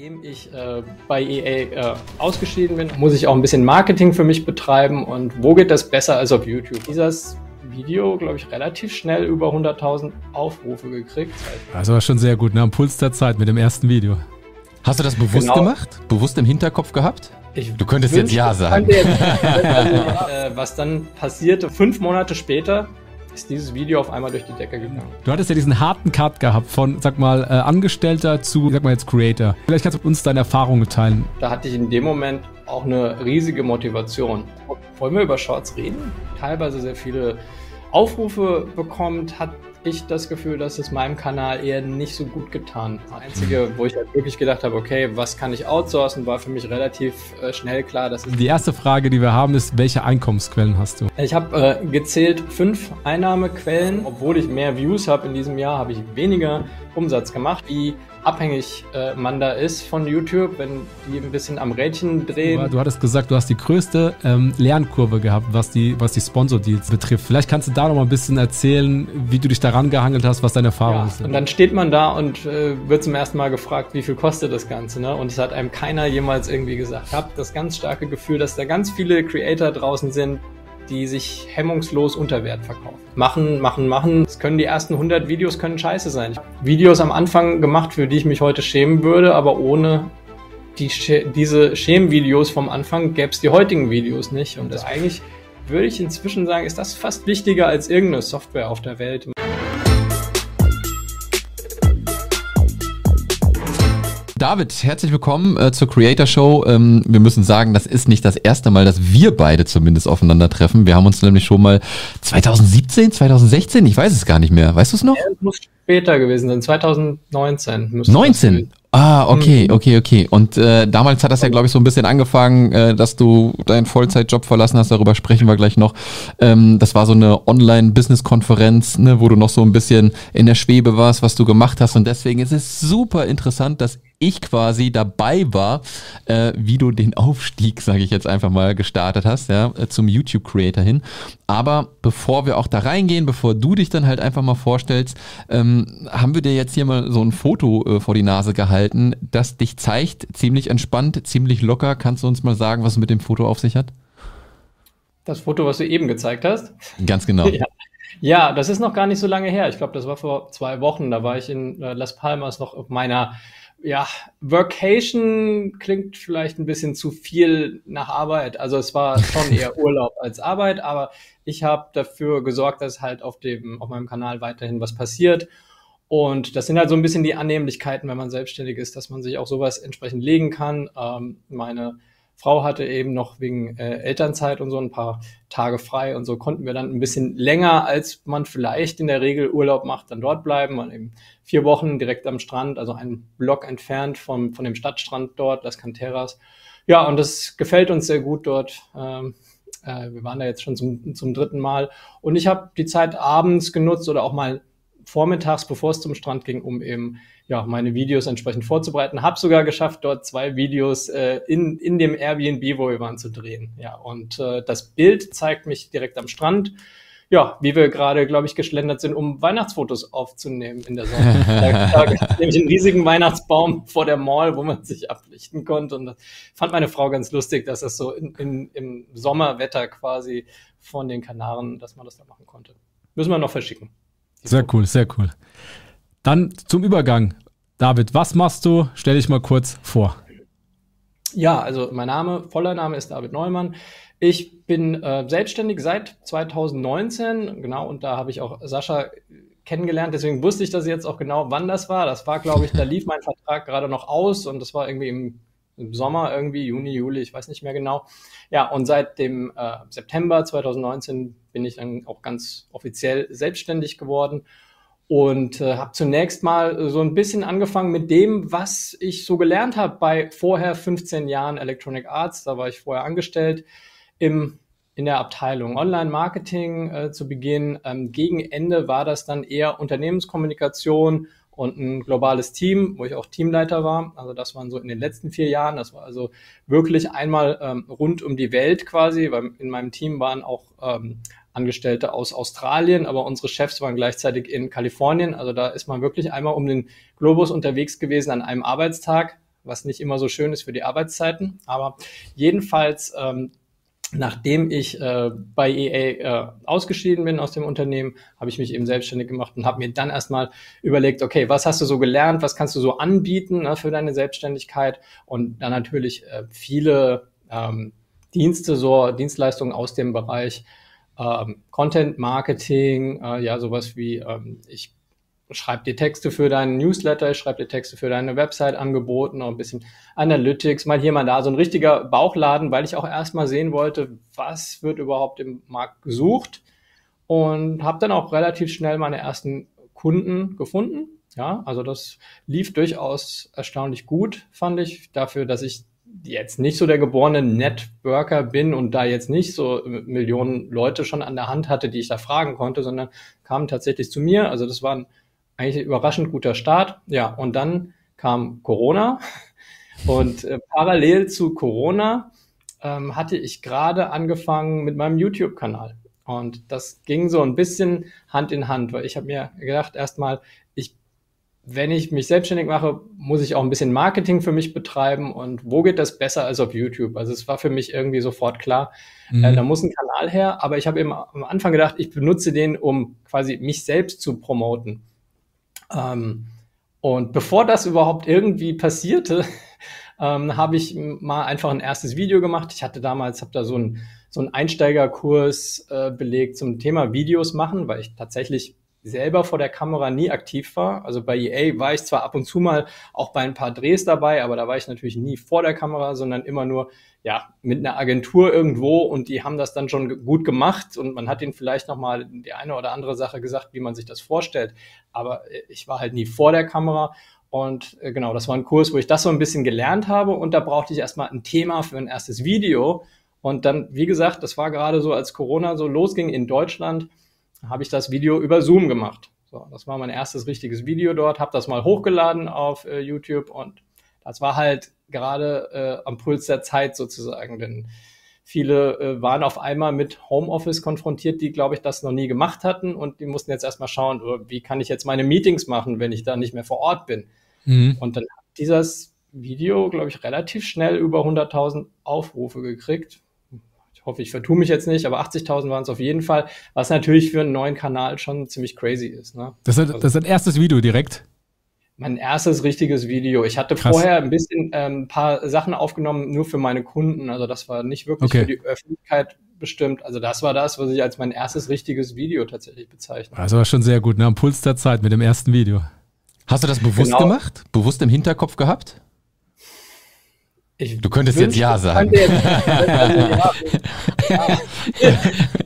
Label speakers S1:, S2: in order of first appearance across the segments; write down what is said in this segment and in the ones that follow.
S1: Nachdem ich äh, bei EA äh, ausgeschieden bin, muss ich auch ein bisschen Marketing für mich betreiben. Und wo geht das besser als auf YouTube? Dieses Video, glaube ich, relativ schnell über 100.000 Aufrufe gekriegt.
S2: Also war schon sehr gut, ne? Am Puls der Zeit mit dem ersten Video.
S3: Hast du das bewusst genau. gemacht? Bewusst im Hinterkopf gehabt?
S1: Ich du könntest wünschte, jetzt Ja sagen. Jetzt, äh, was dann passierte, fünf Monate später, ist dieses Video auf einmal durch die Decke gegangen.
S2: Du hattest ja diesen harten Cut gehabt von, sag mal, äh, Angestellter zu, sag mal jetzt Creator. Vielleicht kannst du uns deine Erfahrungen teilen.
S1: Da hatte ich in dem Moment auch eine riesige Motivation. Wollen wir über Shorts reden? Teilweise sehr viele Aufrufe bekommt, hat ich das Gefühl, dass es meinem Kanal eher nicht so gut getan. Das Einzige, wo ich halt wirklich gedacht habe, okay, was kann ich outsourcen, war für mich relativ äh, schnell klar. Dass
S2: die erste Frage, die wir haben, ist, welche Einkommensquellen hast du?
S1: Ich habe äh, gezählt fünf Einnahmequellen. Obwohl ich mehr Views habe in diesem Jahr, habe ich weniger Umsatz gemacht. Wie abhängig äh, man da ist von YouTube, wenn die ein bisschen am Rädchen drehen.
S2: Du hattest gesagt, du hast die größte ähm, Lernkurve gehabt, was die, was die Sponsor-Deals betrifft. Vielleicht kannst du da noch mal ein bisschen erzählen, wie du dich daran gehangelt hast, was deine Erfahrungen ja, sind.
S1: Und dann steht man da und äh, wird zum ersten Mal gefragt, wie viel kostet das Ganze. Ne? Und es hat einem keiner jemals irgendwie gesagt. Ich habe das ganz starke Gefühl, dass da ganz viele Creator draußen sind, die sich hemmungslos unter Wert verkaufen. Machen, machen, machen. Es können die ersten 100 Videos können scheiße sein. Ich habe Videos am Anfang gemacht, für die ich mich heute schämen würde, aber ohne die, diese Schämvideos vom Anfang gäbe es die heutigen Videos nicht. Und das eigentlich würde ich inzwischen sagen, ist das fast wichtiger als irgendeine Software auf der Welt.
S3: David, herzlich willkommen äh, zur Creator Show. Ähm, wir müssen sagen, das ist nicht das erste Mal, dass wir beide zumindest aufeinandertreffen. Wir haben uns nämlich schon mal 2017, 2016, ich weiß es gar nicht mehr. Weißt du es noch? Ja,
S1: muss später gewesen sein, 2019.
S3: 19? Ah, okay, mhm. okay, okay. Und äh, damals hat das ja, glaube ich, so ein bisschen angefangen, äh, dass du deinen Vollzeitjob verlassen hast. Darüber sprechen wir gleich noch. Ähm, das war so eine Online-Business-Konferenz, ne, wo du noch so ein bisschen in der Schwebe warst, was du gemacht hast. Und deswegen ist es super interessant, dass ich quasi dabei war, äh, wie du den Aufstieg, sage ich jetzt einfach mal, gestartet hast, ja, äh, zum YouTube-Creator hin. Aber bevor wir auch da reingehen, bevor du dich dann halt einfach mal vorstellst, ähm, haben wir dir jetzt hier mal so ein Foto äh, vor die Nase gehalten, das dich zeigt, ziemlich entspannt, ziemlich locker. Kannst du uns mal sagen, was es mit dem Foto auf sich hat?
S1: Das Foto, was du eben gezeigt hast?
S3: Ganz genau.
S1: Ja. Ja, das ist noch gar nicht so lange her. Ich glaube, das war vor zwei Wochen. Da war ich in äh, Las Palmas noch auf meiner ja, Workation klingt vielleicht ein bisschen zu viel nach Arbeit. Also es war schon eher Urlaub als Arbeit, aber ich habe dafür gesorgt, dass halt auf dem auf meinem Kanal weiterhin was passiert. Und das sind halt so ein bisschen die Annehmlichkeiten, wenn man selbstständig ist, dass man sich auch sowas entsprechend legen kann. Ähm, meine Frau hatte eben noch wegen äh, Elternzeit und so ein paar Tage frei und so konnten wir dann ein bisschen länger, als man vielleicht in der Regel Urlaub macht, dann dort bleiben. Und eben vier Wochen direkt am Strand, also einen Block entfernt vom, von dem Stadtstrand dort, das Canteras. Ja, und das gefällt uns sehr gut dort. Ähm, äh, wir waren da jetzt schon zum, zum dritten Mal. Und ich habe die Zeit abends genutzt oder auch mal vormittags, bevor es zum Strand ging, um eben ja, meine Videos entsprechend vorzubereiten. Habe sogar geschafft, dort zwei Videos äh, in, in dem Airbnb, wo wir waren, zu drehen. Ja, und äh, das Bild zeigt mich direkt am Strand. Ja, wie wir gerade, glaube ich, geschlendert sind, um Weihnachtsfotos aufzunehmen in der Sonne. da, gab nämlich einen riesigen Weihnachtsbaum vor der Mall, wo man sich ablichten konnte. Und das fand meine Frau ganz lustig, dass es so in, in, im Sommerwetter quasi von den Kanaren, dass man das da machen konnte. Müssen wir noch verschicken.
S2: Sehr cool, sehr cool. Dann zum Übergang. David, was machst du? Stell dich mal kurz vor.
S1: Ja, also mein Name, voller Name ist David Neumann. Ich bin äh, selbstständig seit 2019, genau, und da habe ich auch Sascha kennengelernt. Deswegen wusste ich das jetzt auch genau, wann das war. Das war, glaube ich, da lief mein Vertrag gerade noch aus und das war irgendwie im, im, Sommer, irgendwie Juni, Juli, ich weiß nicht mehr genau. Ja, und seit dem äh, September 2019 bin ich dann auch ganz offiziell selbstständig geworden und äh, habe zunächst mal so ein bisschen angefangen mit dem, was ich so gelernt habe bei vorher 15 Jahren Electronic Arts. Da war ich vorher angestellt im, in der Abteilung Online-Marketing äh, zu Beginn. Ähm, gegen Ende war das dann eher Unternehmenskommunikation und ein globales Team, wo ich auch Teamleiter war. Also das waren so in den letzten vier Jahren. Das war also wirklich einmal ähm, rund um die Welt quasi, weil in meinem Team waren auch ähm, Angestellte aus Australien, aber unsere Chefs waren gleichzeitig in Kalifornien. Also da ist man wirklich einmal um den Globus unterwegs gewesen an einem Arbeitstag. was nicht immer so schön ist für die Arbeitszeiten. Aber jedenfalls ähm, nachdem ich äh, bei EA äh, ausgeschieden bin aus dem Unternehmen, habe ich mich eben selbstständig gemacht und habe mir dann erstmal überlegt, okay, was hast du so gelernt, was kannst du so anbieten ne, für deine Selbstständigkeit und dann natürlich äh, viele ähm, Dienste, so Dienstleistungen aus dem Bereich ähm, Content Marketing, äh, ja sowas wie ähm, ich schreib dir Texte für deinen Newsletter, ich schreib dir Texte für deine Website angeboten, ein bisschen Analytics, mal hier, mal da, so ein richtiger Bauchladen, weil ich auch erstmal sehen wollte, was wird überhaupt im Markt gesucht und habe dann auch relativ schnell meine ersten Kunden gefunden. Ja, also das lief durchaus erstaunlich gut, fand ich, dafür, dass ich jetzt nicht so der geborene Networker bin und da jetzt nicht so Millionen Leute schon an der Hand hatte, die ich da fragen konnte, sondern kamen tatsächlich zu mir. Also das war ein eigentlich überraschend guter Start. Ja, und dann kam Corona und äh, parallel zu Corona ähm, hatte ich gerade angefangen mit meinem YouTube-Kanal. Und das ging so ein bisschen Hand in Hand, weil ich habe mir gedacht, erstmal, ich, wenn ich mich selbstständig mache, muss ich auch ein bisschen Marketing für mich betreiben. Und wo geht das besser als auf YouTube? Also es war für mich irgendwie sofort klar, mhm. äh, da muss ein Kanal her. Aber ich habe eben am Anfang gedacht, ich benutze den, um quasi mich selbst zu promoten. Ähm, und bevor das überhaupt irgendwie passierte, ähm, habe ich mal einfach ein erstes Video gemacht. Ich hatte damals, habe da so ein so einen Einsteigerkurs äh, belegt zum Thema Videos machen, weil ich tatsächlich selber vor der Kamera nie aktiv war. Also bei EA war ich zwar ab und zu mal auch bei ein paar Drehs dabei, aber da war ich natürlich nie vor der Kamera, sondern immer nur ja mit einer Agentur irgendwo und die haben das dann schon gut gemacht und man hat ihnen vielleicht noch mal die eine oder andere Sache gesagt, wie man sich das vorstellt. Aber äh, ich war halt nie vor der Kamera und äh, genau, das war ein Kurs, wo ich das so ein bisschen gelernt habe und da brauchte ich erstmal ein Thema für ein erstes Video und dann, wie gesagt, das war gerade so, als Corona so losging in Deutschland habe ich das Video über Zoom gemacht. So, das war mein erstes richtiges Video dort, habe das mal hochgeladen auf äh, YouTube und das war halt gerade äh, am Puls der Zeit sozusagen, denn viele äh, waren auf einmal mit Homeoffice konfrontiert, die, glaube ich, das noch nie gemacht hatten und die mussten jetzt erstmal schauen, oh, wie kann ich jetzt meine Meetings machen, wenn ich da nicht mehr vor Ort bin. Mhm. Und dann hat dieses Video, glaube ich, relativ schnell über 100.000 Aufrufe gekriegt ich hoffe, ich vertue mich jetzt nicht, aber 80.000 waren es auf jeden Fall, was natürlich für einen neuen Kanal schon ziemlich crazy ist. Ne?
S2: Das, ist, das ist ein erstes Video direkt?
S1: Mein erstes richtiges Video. Ich hatte Krass. vorher ein bisschen ähm, ein paar Sachen aufgenommen, nur für meine Kunden. Also das war nicht wirklich okay. für die Öffentlichkeit bestimmt. Also das war das, was ich als mein erstes richtiges Video tatsächlich bezeichne.
S2: Also war schon sehr gut, ne? Am Puls der Zeit mit dem ersten Video.
S3: Hast du das bewusst genau. gemacht? Bewusst im Hinterkopf gehabt? Ich du könntest wünschte, jetzt Ja sagen. Jetzt,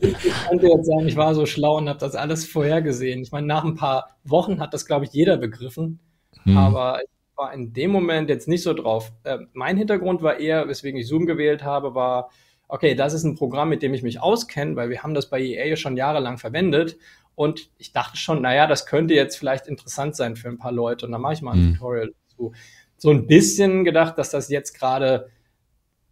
S1: ich könnte jetzt sagen, ich war so schlau und habe das alles vorhergesehen. Ich meine, nach ein paar Wochen hat das, glaube ich, jeder begriffen. Hm. Aber ich war in dem Moment jetzt nicht so drauf. Äh, mein Hintergrund war eher, weswegen ich Zoom gewählt habe, war, okay, das ist ein Programm, mit dem ich mich auskenne, weil wir haben das bei EA schon jahrelang verwendet. Und ich dachte schon, naja, das könnte jetzt vielleicht interessant sein für ein paar Leute. Und dann mache ich mal ein hm. Tutorial dazu so ein bisschen gedacht, dass das jetzt gerade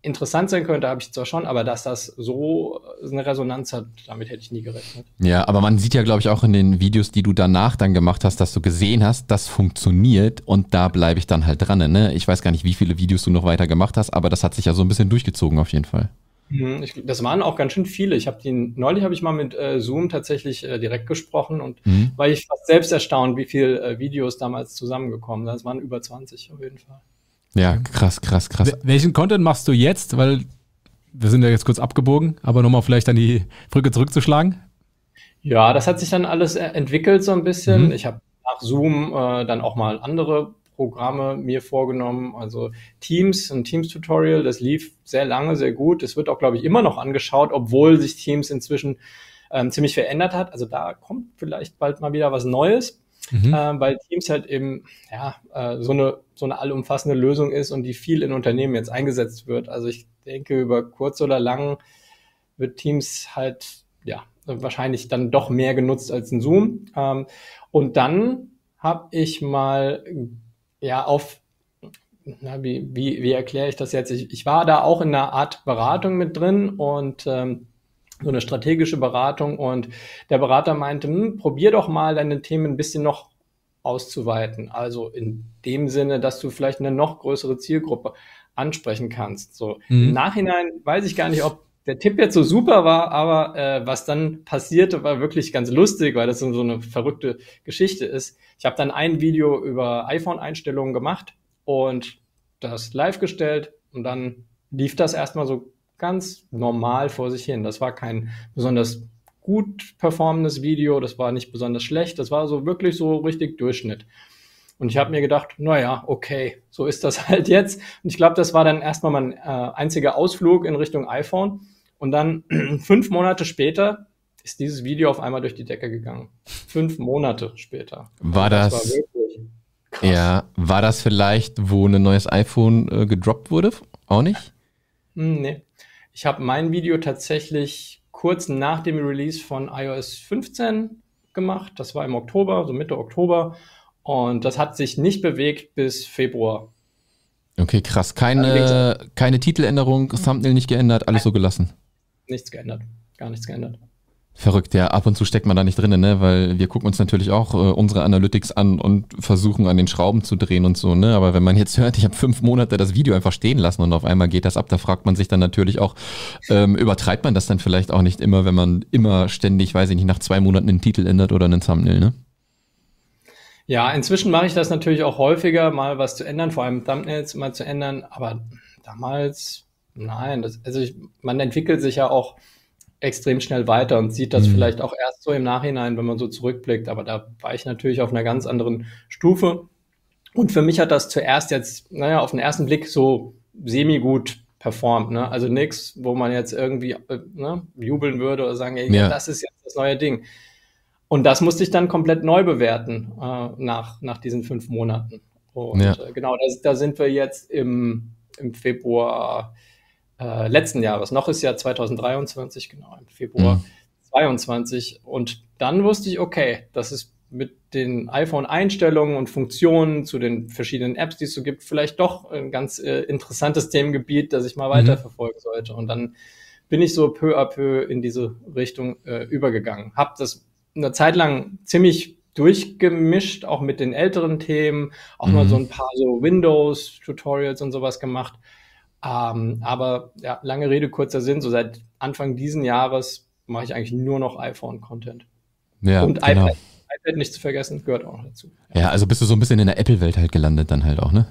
S1: interessant sein könnte, habe ich zwar schon, aber dass das so eine Resonanz hat, damit hätte ich nie gerechnet.
S3: Ja, aber man sieht ja, glaube ich, auch in den Videos, die du danach dann gemacht hast, dass du gesehen hast, das funktioniert und da bleibe ich dann halt dran. Ne? Ich weiß gar nicht, wie viele Videos du noch weiter gemacht hast, aber das hat sich ja so ein bisschen durchgezogen auf jeden Fall.
S1: Mhm, ich, das waren auch ganz schön viele. Ich habe die neulich habe ich mal mit äh, Zoom tatsächlich äh, direkt gesprochen und mhm. war ich fast selbst erstaunt, wie viele äh, Videos damals zusammengekommen sind. Das waren über 20 auf jeden Fall.
S3: Ja, krass, krass, krass.
S2: Welchen Content machst du jetzt? Weil wir sind ja jetzt kurz abgebogen, aber nochmal vielleicht an die Brücke zurückzuschlagen.
S1: Ja, das hat sich dann alles äh, entwickelt so ein bisschen. Mhm. Ich habe nach Zoom äh, dann auch mal andere Programme mir vorgenommen. Also Teams, ein Teams-Tutorial, das lief sehr lange, sehr gut. Es wird auch, glaube ich, immer noch angeschaut, obwohl sich Teams inzwischen ähm, ziemlich verändert hat. Also da kommt vielleicht bald mal wieder was Neues. Mhm. Äh, weil Teams halt eben ja äh, so eine so eine allumfassende Lösung ist und die viel in Unternehmen jetzt eingesetzt wird. Also ich denke über kurz oder lang wird Teams halt ja wahrscheinlich dann doch mehr genutzt als ein Zoom. Ähm, und dann habe ich mal ja auf, na, wie, wie, wie erkläre ich das jetzt? Ich, ich war da auch in einer Art Beratung mit drin und ähm, so eine strategische Beratung und der Berater meinte, hm, probier doch mal deine Themen ein bisschen noch auszuweiten. Also in dem Sinne, dass du vielleicht eine noch größere Zielgruppe ansprechen kannst. So mhm. im Nachhinein weiß ich gar nicht, ob der Tipp jetzt so super war, aber äh, was dann passierte, war wirklich ganz lustig, weil das so eine verrückte Geschichte ist. Ich habe dann ein Video über iPhone-Einstellungen gemacht und das live gestellt und dann lief das erstmal so ganz normal vor sich hin. Das war kein besonders gut performendes Video, das war nicht besonders schlecht, das war so wirklich so richtig Durchschnitt. Und ich habe mir gedacht, naja, okay, so ist das halt jetzt. Und ich glaube, das war dann erstmal mein äh, einziger Ausflug in Richtung iPhone. Und dann fünf Monate später ist dieses Video auf einmal durch die Decke gegangen. Fünf Monate später.
S3: War das, das war ja, war das vielleicht, wo ein neues iPhone äh, gedroppt wurde? Auch nicht?
S1: Hm, nee. Ich habe mein Video tatsächlich kurz nach dem Release von iOS 15 gemacht. Das war im Oktober, so Mitte Oktober. Und das hat sich nicht bewegt bis Februar.
S3: Okay, krass. Keine, keine Titeländerung, Thumbnail nicht geändert, alles so gelassen
S1: nichts geändert. Gar nichts geändert.
S3: Verrückt, ja. Ab und zu steckt man da nicht drin, ne? Weil wir gucken uns natürlich auch äh, unsere Analytics an und versuchen an den Schrauben zu drehen und so, ne? Aber wenn man jetzt hört, ich habe fünf Monate das Video einfach stehen lassen und auf einmal geht das ab, da fragt man sich dann natürlich auch, ähm, übertreibt man das dann vielleicht auch nicht immer, wenn man immer ständig, weiß ich nicht, nach zwei Monaten einen Titel ändert oder einen Thumbnail, ne?
S1: Ja, inzwischen mache ich das natürlich auch häufiger, mal was zu ändern, vor allem Thumbnails mal zu ändern, aber damals Nein, das, also ich, man entwickelt sich ja auch extrem schnell weiter und sieht das mhm. vielleicht auch erst so im Nachhinein, wenn man so zurückblickt. Aber da war ich natürlich auf einer ganz anderen Stufe. Und für mich hat das zuerst jetzt, naja, auf den ersten Blick so semi-gut performt. Ne? Also nichts, wo man jetzt irgendwie äh, ne, jubeln würde oder sagen, ey, ja. das ist jetzt das neue Ding. Und das musste ich dann komplett neu bewerten äh, nach, nach diesen fünf Monaten. Und ja. äh, genau, da, da sind wir jetzt im, im Februar äh, letzten Jahres. Noch ist ja 2023, genau, im Februar mhm. 22. Und dann wusste ich, okay, das ist mit den iPhone-Einstellungen und Funktionen zu den verschiedenen Apps, die es so gibt, vielleicht doch ein ganz äh, interessantes Themengebiet, das ich mal mhm. weiterverfolgen sollte. Und dann bin ich so peu à peu in diese Richtung äh, übergegangen. Hab das eine Zeit lang ziemlich durchgemischt, auch mit den älteren Themen, auch mhm. mal so ein paar so Windows-Tutorials und sowas gemacht. Ähm, aber ja, lange Rede, kurzer Sinn, so seit Anfang diesen Jahres mache ich eigentlich nur noch iPhone-Content.
S3: Ja,
S1: Und genau. iPad, iPad nicht zu vergessen, gehört auch noch dazu.
S3: Ja, also bist du so ein bisschen in der Apple-Welt halt gelandet dann halt auch, ne?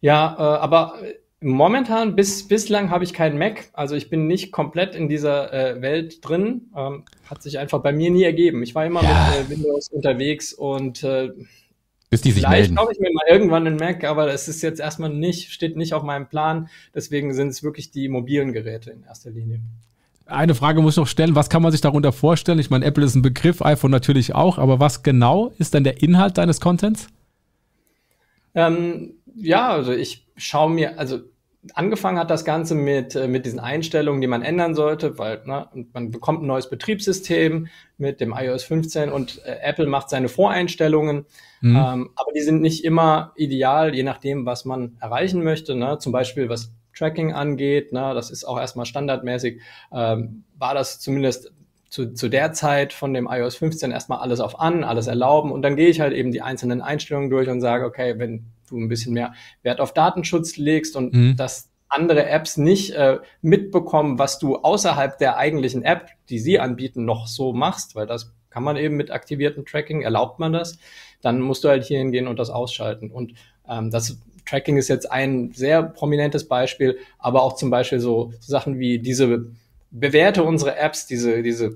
S1: Ja, äh, aber momentan, bis bislang habe ich keinen Mac. Also ich bin nicht komplett in dieser äh, Welt drin. Ähm, hat sich einfach bei mir nie ergeben. Ich war immer ja. mit äh, Windows unterwegs und äh,
S3: bis die sich Vielleicht melden.
S1: kaufe ich mir mal irgendwann einen Mac, aber das ist jetzt erstmal nicht, steht nicht auf meinem Plan. Deswegen sind es wirklich die mobilen Geräte in erster Linie.
S2: Eine Frage muss ich noch stellen, was kann man sich darunter vorstellen? Ich meine, Apple ist ein Begriff, iPhone natürlich auch, aber was genau ist denn der Inhalt deines Contents?
S1: Ähm, ja, also ich schaue mir, also angefangen hat das Ganze mit, äh, mit diesen Einstellungen, die man ändern sollte, weil ne, man bekommt ein neues Betriebssystem mit dem iOS 15 und äh, Apple macht seine Voreinstellungen, mhm. ähm, aber die sind nicht immer ideal, je nachdem, was man erreichen möchte. Ne? Zum Beispiel, was Tracking angeht, ne, das ist auch erstmal standardmäßig, ähm, war das zumindest zu, zu der Zeit von dem iOS 15 erstmal alles auf an, alles erlauben und dann gehe ich halt eben die einzelnen Einstellungen durch und sage, okay, wenn du ein bisschen mehr Wert auf Datenschutz legst und mhm. dass andere Apps nicht äh, mitbekommen, was du außerhalb der eigentlichen App, die sie anbieten, noch so machst, weil das kann man eben mit aktiviertem Tracking, erlaubt man das, dann musst du halt hier hingehen und das ausschalten. Und ähm, das Tracking ist jetzt ein sehr prominentes Beispiel, aber auch zum Beispiel so, so Sachen wie diese bewerte unsere Apps, diese, diese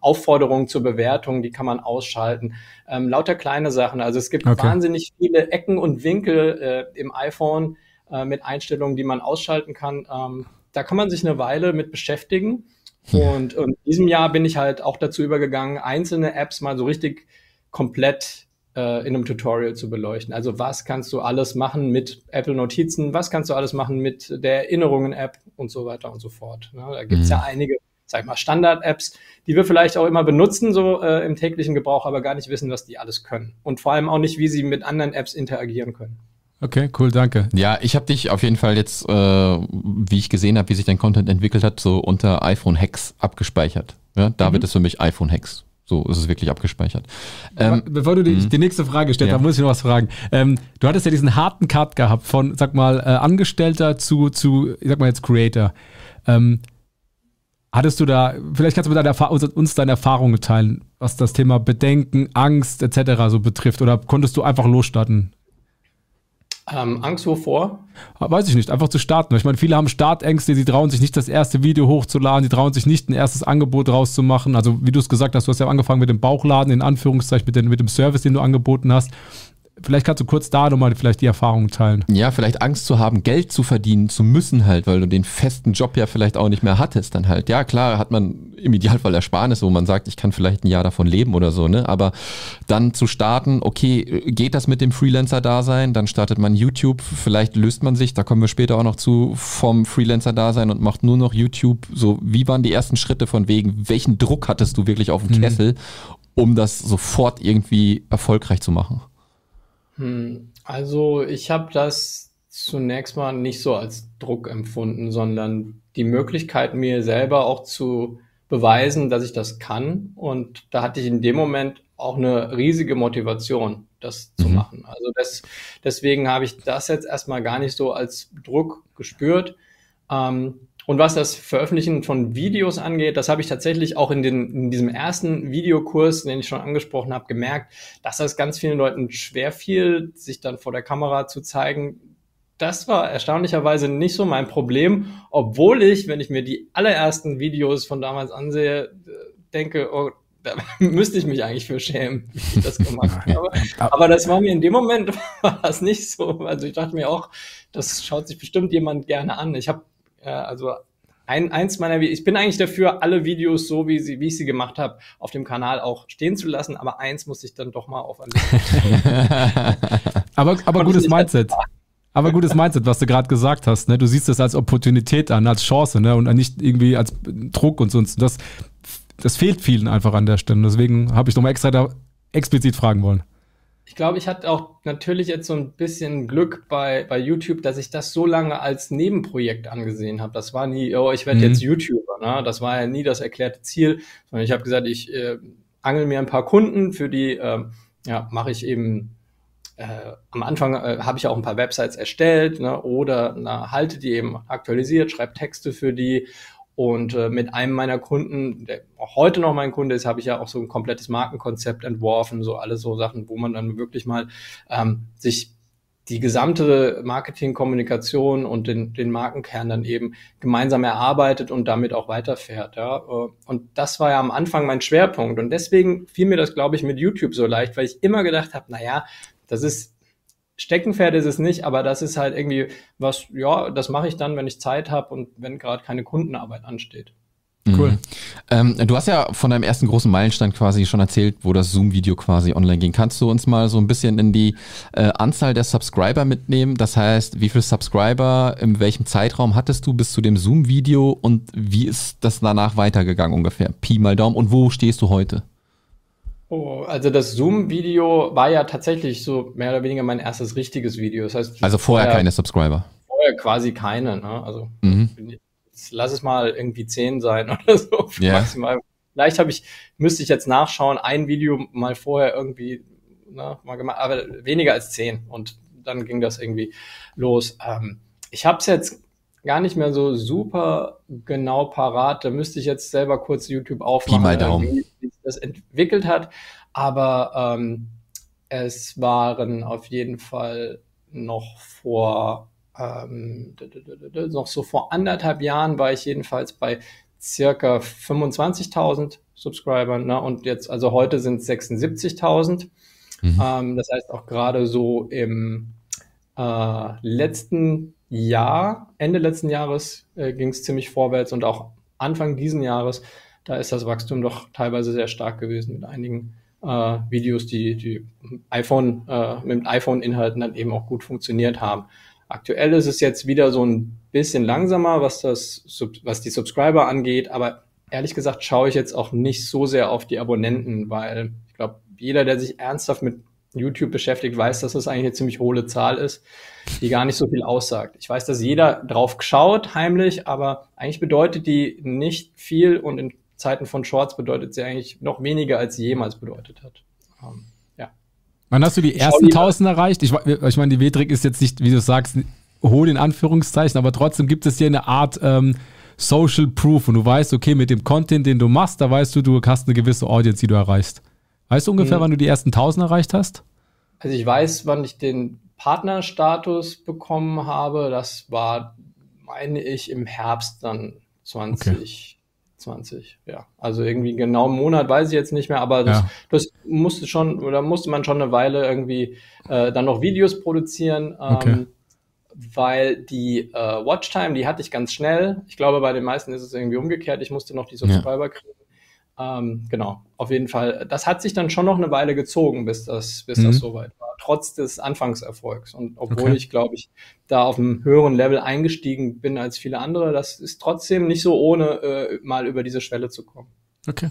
S1: Aufforderungen zur Bewertung, die kann man ausschalten. Ähm, lauter kleine Sachen. Also es gibt okay. wahnsinnig viele Ecken und Winkel äh, im iPhone äh, mit Einstellungen, die man ausschalten kann. Ähm, da kann man sich eine Weile mit beschäftigen. Und, und in diesem Jahr bin ich halt auch dazu übergegangen, einzelne Apps mal so richtig komplett äh, in einem Tutorial zu beleuchten. Also was kannst du alles machen mit Apple Notizen, was kannst du alles machen mit der Erinnerungen-App und so weiter und so fort. Ne? Da gibt's mhm. ja einige sag ich mal, Standard-Apps, die wir vielleicht auch immer benutzen, so äh, im täglichen Gebrauch, aber gar nicht wissen, was die alles können. Und vor allem auch nicht, wie sie mit anderen Apps interagieren können.
S2: Okay, cool, danke.
S3: Ja, ich habe dich auf jeden Fall jetzt, äh, wie ich gesehen habe, wie sich dein Content entwickelt hat, so unter iPhone Hacks abgespeichert. Ja, da mhm. wird es für mich iPhone Hacks. So ist es wirklich abgespeichert.
S2: Ähm, Bevor du die, mhm. die nächste Frage stellst, ja. da muss ich noch was fragen. Ähm, du hattest ja diesen harten Cut gehabt von, sag mal, äh, Angestellter zu, zu, ich sag mal jetzt Creator. Ähm, hattest du da, vielleicht kannst du mit deiner, uns deine Erfahrungen teilen, was das Thema Bedenken, Angst etc. so betrifft? Oder konntest du einfach losstarten?
S1: Ähm, Angst wovor?
S2: Weiß ich nicht, einfach zu starten. Ich meine, viele haben Startängste, sie trauen sich nicht, das erste Video hochzuladen, sie trauen sich nicht, ein erstes Angebot rauszumachen. Also, wie du es gesagt hast, du hast ja angefangen mit dem Bauchladen, in Anführungszeichen, mit, den, mit dem Service, den du angeboten hast. Vielleicht kannst du kurz da nochmal vielleicht die Erfahrungen teilen.
S3: Ja, vielleicht Angst zu haben, Geld zu verdienen zu müssen halt, weil du den festen Job ja vielleicht auch nicht mehr hattest dann halt. Ja, klar, hat man im Idealfall Ersparnisse, wo man sagt, ich kann vielleicht ein Jahr davon leben oder so, ne? Aber dann zu starten, okay, geht das mit dem Freelancer-Dasein? Dann startet man YouTube, vielleicht löst man sich, da kommen wir später auch noch zu, vom Freelancer-Dasein und macht nur noch YouTube. So, wie waren die ersten Schritte von wegen, welchen Druck hattest du wirklich auf dem mhm. Kessel, um das sofort irgendwie erfolgreich zu machen?
S1: Hm, also ich habe das zunächst mal nicht so als Druck empfunden, sondern die Möglichkeit, mir selber auch zu beweisen, dass ich das kann. Und da hatte ich in dem Moment auch eine riesige Motivation, das mhm. zu machen. Also das, deswegen habe ich das jetzt erstmal gar nicht so als Druck gespürt. Ähm, und was das Veröffentlichen von Videos angeht, das habe ich tatsächlich auch in, den, in diesem ersten Videokurs, den ich schon angesprochen habe, gemerkt, dass das ganz vielen Leuten schwer fiel, sich dann vor der Kamera zu zeigen. Das war erstaunlicherweise nicht so mein Problem, obwohl ich, wenn ich mir die allerersten Videos von damals ansehe, denke, oh, da müsste ich mich eigentlich für schämen, wie ich das gemacht habe. Aber das war mir in dem Moment war das nicht so. Also ich dachte mir auch, das schaut sich bestimmt jemand gerne an. Ich habe also ein, eins meiner, ich bin eigentlich dafür, alle Videos so, wie, sie, wie ich sie gemacht habe, auf dem Kanal auch stehen zu lassen, aber eins muss ich dann doch mal auf
S2: Aber, aber gutes Mindset. Aber gutes Mindset, was du gerade gesagt hast. Ne? Du siehst das als Opportunität an, als Chance ne? und nicht irgendwie als Druck und sonst. Das, das fehlt vielen einfach an der Stelle. Deswegen habe ich nochmal extra da explizit fragen wollen.
S1: Ich glaube, ich hatte auch natürlich jetzt so ein bisschen Glück bei, bei YouTube, dass ich das so lange als Nebenprojekt angesehen habe. Das war nie, oh, ich werde mhm. jetzt YouTuber. Ne? Das war ja nie das erklärte Ziel, sondern ich habe gesagt, ich äh, angel mir ein paar Kunden, für die äh, ja, mache ich eben äh, am Anfang äh, habe ich auch ein paar Websites erstellt ne, oder na, halte die eben aktualisiert, schreibe Texte für die und äh, mit einem meiner Kunden, der auch heute noch mein Kunde ist, habe ich ja auch so ein komplettes Markenkonzept entworfen, so alle so Sachen, wo man dann wirklich mal ähm, sich die gesamte Marketingkommunikation und den, den Markenkern dann eben gemeinsam erarbeitet und damit auch weiterfährt. Ja. Äh, und das war ja am Anfang mein Schwerpunkt. Und deswegen fiel mir das, glaube ich, mit YouTube so leicht, weil ich immer gedacht habe, na ja, das ist Steckenpferd ist es nicht, aber das ist halt irgendwie was, ja, das mache ich dann, wenn ich Zeit habe und wenn gerade keine Kundenarbeit ansteht.
S3: Cool. Mhm. Ähm, du hast ja von deinem ersten großen Meilenstein quasi schon erzählt, wo das Zoom-Video quasi online ging. Kannst du uns mal so ein bisschen in die äh, Anzahl der Subscriber mitnehmen? Das heißt, wie viele Subscriber, in welchem Zeitraum hattest du bis zu dem Zoom-Video und wie ist das danach weitergegangen ungefähr? Pi mal Daumen. Und wo stehst du heute?
S1: Oh, also das Zoom-Video war ja tatsächlich so mehr oder weniger mein erstes richtiges Video. Das heißt,
S3: also vorher keine Subscriber.
S1: Vorher quasi keine. Ne? Also mhm. lass es mal irgendwie zehn sein oder so. Yeah. Maximal. Vielleicht habe ich, müsste ich jetzt nachschauen, ein Video mal vorher irgendwie ne, mal gemacht, aber weniger als zehn. Und dann ging das irgendwie los. Ähm, ich habe es jetzt gar nicht mehr so super genau parat. Da müsste ich jetzt selber kurz YouTube aufmachen,
S3: mal Daumen. wie
S1: sich das entwickelt hat. Aber ähm, es waren auf jeden Fall noch vor ähm, noch so vor anderthalb Jahren war ich jedenfalls bei circa 25.000 Subscribern ne? und jetzt also heute sind es 76.000. Mhm. Ähm, das heißt auch gerade so im äh, letzten Jahr, Ende letzten Jahres äh, ging es ziemlich vorwärts und auch Anfang diesen Jahres, da ist das Wachstum doch teilweise sehr stark gewesen mit einigen äh, Videos, die, die iPhone, äh, mit iPhone-Inhalten dann eben auch gut funktioniert haben. Aktuell ist es jetzt wieder so ein bisschen langsamer, was das, was die Subscriber angeht, aber ehrlich gesagt schaue ich jetzt auch nicht so sehr auf die Abonnenten, weil ich glaube, jeder, der sich ernsthaft mit YouTube beschäftigt, weiß, dass das eigentlich eine ziemlich hohle Zahl ist, die gar nicht so viel aussagt. Ich weiß, dass jeder drauf schaut, heimlich, aber eigentlich bedeutet die nicht viel und in Zeiten von Shorts bedeutet sie eigentlich noch weniger, als sie jemals bedeutet hat. Ähm, ja.
S2: Wann hast du die ersten 1000 erreicht? Ich, ich meine, die Metrik ist jetzt nicht, wie du sagst, hohl in Anführungszeichen, aber trotzdem gibt es hier eine Art ähm, Social Proof und du weißt, okay, mit dem Content, den du machst, da weißt du, du hast eine gewisse Audience, die du erreichst. Weißt du ungefähr, mhm. wann du die ersten 1000 erreicht hast?
S1: Also ich weiß, wann ich den Partnerstatus bekommen habe. Das war, meine ich, im Herbst dann 2020. Okay. ja. Also irgendwie genau einen Monat weiß ich jetzt nicht mehr, aber das, ja. das musste schon, oder musste man schon eine Weile irgendwie äh, dann noch Videos produzieren. Ähm, okay. Weil die äh, Watchtime, die hatte ich ganz schnell. Ich glaube, bei den meisten ist es irgendwie umgekehrt. Ich musste noch die Subscriber ja. kriegen. Ähm, genau, auf jeden Fall. Das hat sich dann schon noch eine Weile gezogen, bis das, bis mhm. das soweit war, trotz des Anfangserfolgs. Und obwohl okay. ich, glaube ich, da auf einem höheren Level eingestiegen bin als viele andere, das ist trotzdem nicht so ohne, äh, mal über diese Schwelle zu kommen.
S3: Okay.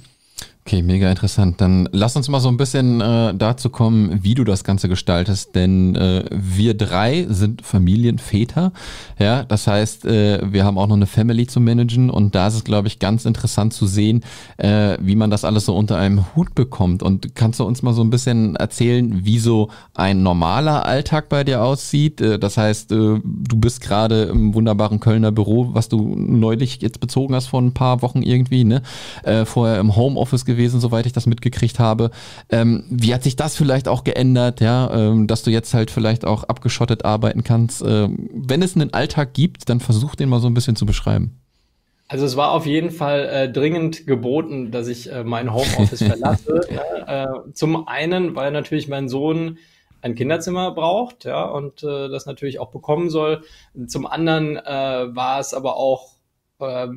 S3: Okay, mega interessant. Dann lass uns mal so ein bisschen äh, dazu kommen, wie du das Ganze gestaltest, denn äh, wir drei sind Familienväter. Ja, das heißt, äh, wir haben auch noch eine Family zu managen und da ist es, glaube ich, ganz interessant zu sehen, äh, wie man das alles so unter einem Hut bekommt. Und kannst du uns mal so ein bisschen erzählen, wie so ein normaler Alltag bei dir aussieht? Äh, das heißt, äh, du bist gerade im wunderbaren Kölner Büro, was du neulich jetzt bezogen hast vor ein paar Wochen irgendwie, ne? Vorher im Homeoffice gewesen gewesen, soweit ich das mitgekriegt habe. Ähm, wie hat sich das vielleicht auch geändert, ja, ähm, dass du jetzt halt vielleicht auch abgeschottet arbeiten kannst? Ähm, wenn es einen Alltag gibt, dann versuch den mal so ein bisschen zu beschreiben.
S1: Also es war auf jeden Fall äh, dringend geboten, dass ich äh, mein Homeoffice verlasse. ja, äh, zum einen, weil natürlich mein Sohn ein Kinderzimmer braucht, ja, und äh, das natürlich auch bekommen soll. Zum anderen äh, war es aber auch äh,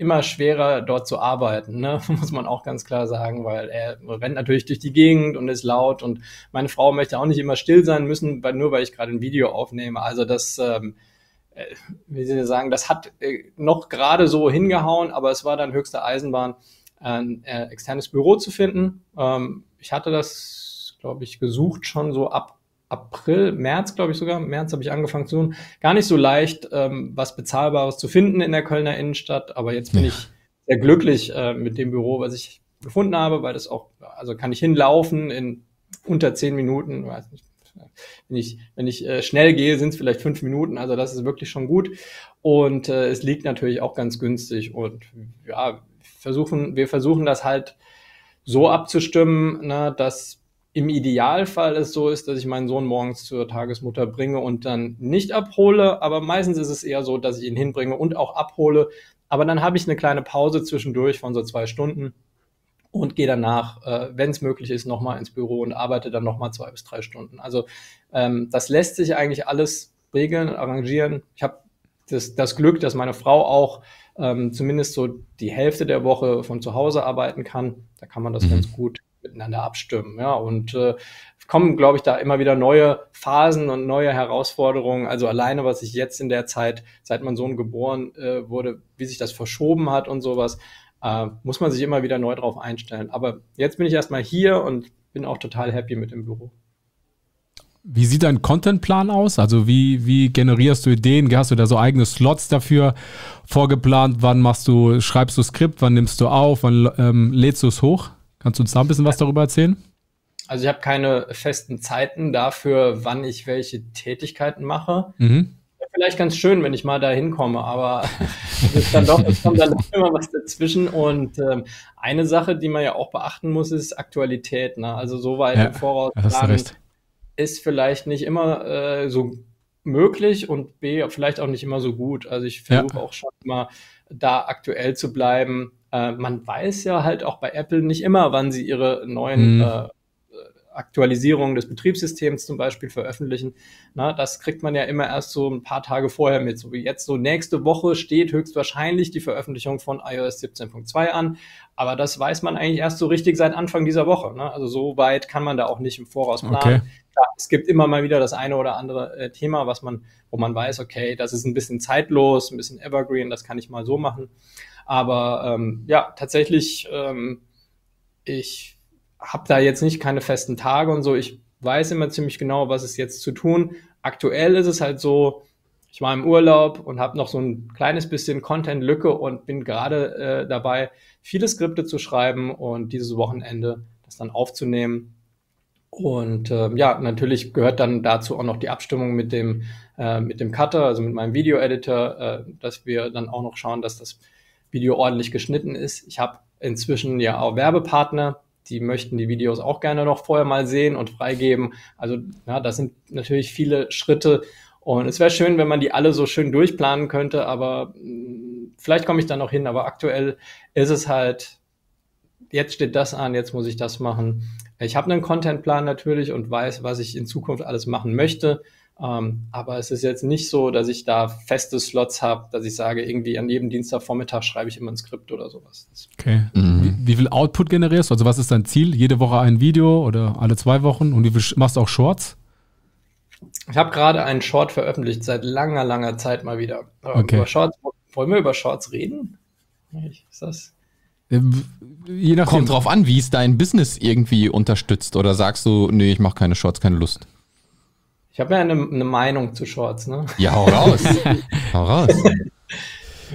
S1: immer schwerer, dort zu arbeiten, ne? muss man auch ganz klar sagen, weil er rennt natürlich durch die Gegend und ist laut und meine Frau möchte auch nicht immer still sein müssen, weil, nur weil ich gerade ein Video aufnehme. Also das, ähm, äh, wie Sie sagen, das hat äh, noch gerade so hingehauen, aber es war dann höchste Eisenbahn, ein äh, externes Büro zu finden. Ähm, ich hatte das, glaube ich, gesucht schon so ab April, März, glaube ich sogar, März habe ich angefangen zu tun. Gar nicht so leicht, ähm, was Bezahlbares zu finden in der Kölner Innenstadt, aber jetzt bin ja. ich sehr glücklich äh, mit dem Büro, was ich gefunden habe, weil das auch, also kann ich hinlaufen in unter zehn Minuten, weiß nicht, wenn ich, wenn ich äh, schnell gehe, sind es vielleicht fünf Minuten, also das ist wirklich schon gut. Und äh, es liegt natürlich auch ganz günstig. Und ja, versuchen, wir versuchen das halt so abzustimmen, ne, dass im Idealfall es so ist, dass ich meinen Sohn morgens zur Tagesmutter bringe und dann nicht abhole, aber meistens ist es eher so, dass ich ihn hinbringe und auch abhole. Aber dann habe ich eine kleine Pause zwischendurch von so zwei Stunden und gehe danach, äh, wenn es möglich ist, nochmal ins Büro und arbeite dann nochmal zwei bis drei Stunden. Also ähm, das lässt sich eigentlich alles regeln, arrangieren. Ich habe das, das Glück, dass meine Frau auch ähm, zumindest so die Hälfte der Woche von zu Hause arbeiten kann. Da kann man das mhm. ganz gut miteinander abstimmen. Ja, und äh, kommen, glaube ich, da immer wieder neue Phasen und neue Herausforderungen. Also alleine, was sich jetzt in der Zeit, seit mein Sohn geboren äh, wurde, wie sich das verschoben hat und sowas, äh, muss man sich immer wieder neu drauf einstellen. Aber jetzt bin ich erstmal hier und bin auch total happy mit dem Büro.
S2: Wie sieht dein Contentplan aus? Also wie, wie generierst du Ideen? Hast du da so eigene Slots dafür vorgeplant? Wann machst du, schreibst du Skript? Wann nimmst du auf? Wann ähm, lädst du es hoch? Kannst du uns da ein bisschen was darüber erzählen?
S1: Also ich habe keine festen Zeiten dafür, wann ich welche Tätigkeiten mache. Mhm. Vielleicht ganz schön, wenn ich mal da hinkomme, aber es ist dann doch, es kommt dann immer was dazwischen. Und ähm, eine Sache, die man ja auch beachten muss, ist Aktualität. Ne? Also so weit ja, im Voraus planen ist vielleicht nicht immer äh, so möglich und B, vielleicht auch nicht immer so gut. Also ich versuche ja. auch schon immer da aktuell zu bleiben. Äh, man weiß ja halt auch bei Apple nicht immer, wann sie ihre neuen mhm. äh, Aktualisierungen des Betriebssystems zum Beispiel veröffentlichen. Na, das kriegt man ja immer erst so ein paar Tage vorher mit. So wie jetzt so nächste Woche steht höchstwahrscheinlich die Veröffentlichung von iOS 17.2 an. Aber das weiß man eigentlich erst so richtig seit Anfang dieser Woche. Ne? Also so weit kann man da auch nicht im Voraus planen. Okay. Klar, es gibt immer mal wieder das eine oder andere äh, Thema, was man, wo man weiß, okay, das ist ein bisschen zeitlos, ein bisschen evergreen, das kann ich mal so machen. Aber ähm, ja, tatsächlich, ähm, ich habe da jetzt nicht keine festen Tage und so. Ich weiß immer ziemlich genau, was ist jetzt zu tun. Aktuell ist es halt so, ich war im Urlaub und habe noch so ein kleines bisschen Content-Lücke und bin gerade äh, dabei, viele Skripte zu schreiben und dieses Wochenende das dann aufzunehmen. Und äh, ja, natürlich gehört dann dazu auch noch die Abstimmung mit dem, äh, mit dem Cutter, also mit meinem Video-Editor, äh, dass wir dann auch noch schauen, dass das Video ordentlich geschnitten ist. Ich habe inzwischen ja auch Werbepartner, die möchten die Videos auch gerne noch vorher mal sehen und freigeben. Also ja, das sind natürlich viele Schritte und es wäre schön, wenn man die alle so schön durchplanen könnte, aber mh, mm, vielleicht komme ich da noch hin. Aber aktuell ist es halt, jetzt steht das an, jetzt muss ich das machen. Ich habe einen Contentplan natürlich und weiß, was ich in Zukunft alles machen möchte. Ähm, aber es ist jetzt nicht so, dass ich da feste Slots habe, dass ich sage, irgendwie an jedem Dienstagvormittag schreibe ich immer ein Skript oder sowas.
S2: Okay. Mhm. Wie, wie, viel Output generierst du? Also was ist dein Ziel? Jede Woche ein Video oder alle zwei Wochen? Und wie viel machst du auch Shorts?
S1: Ich habe gerade einen Short veröffentlicht, seit langer, langer Zeit mal wieder.
S2: Okay.
S1: Über Shorts, wollen wir über Shorts reden?
S3: Ist das? Äh, je nachdem. Kommt drauf an, wie es dein Business irgendwie unterstützt. Oder sagst du, nee, ich mache keine Shorts, keine Lust?
S1: Ich habe ja eine, eine, Meinung zu Shorts, ne?
S3: Ja, hau raus. hau raus.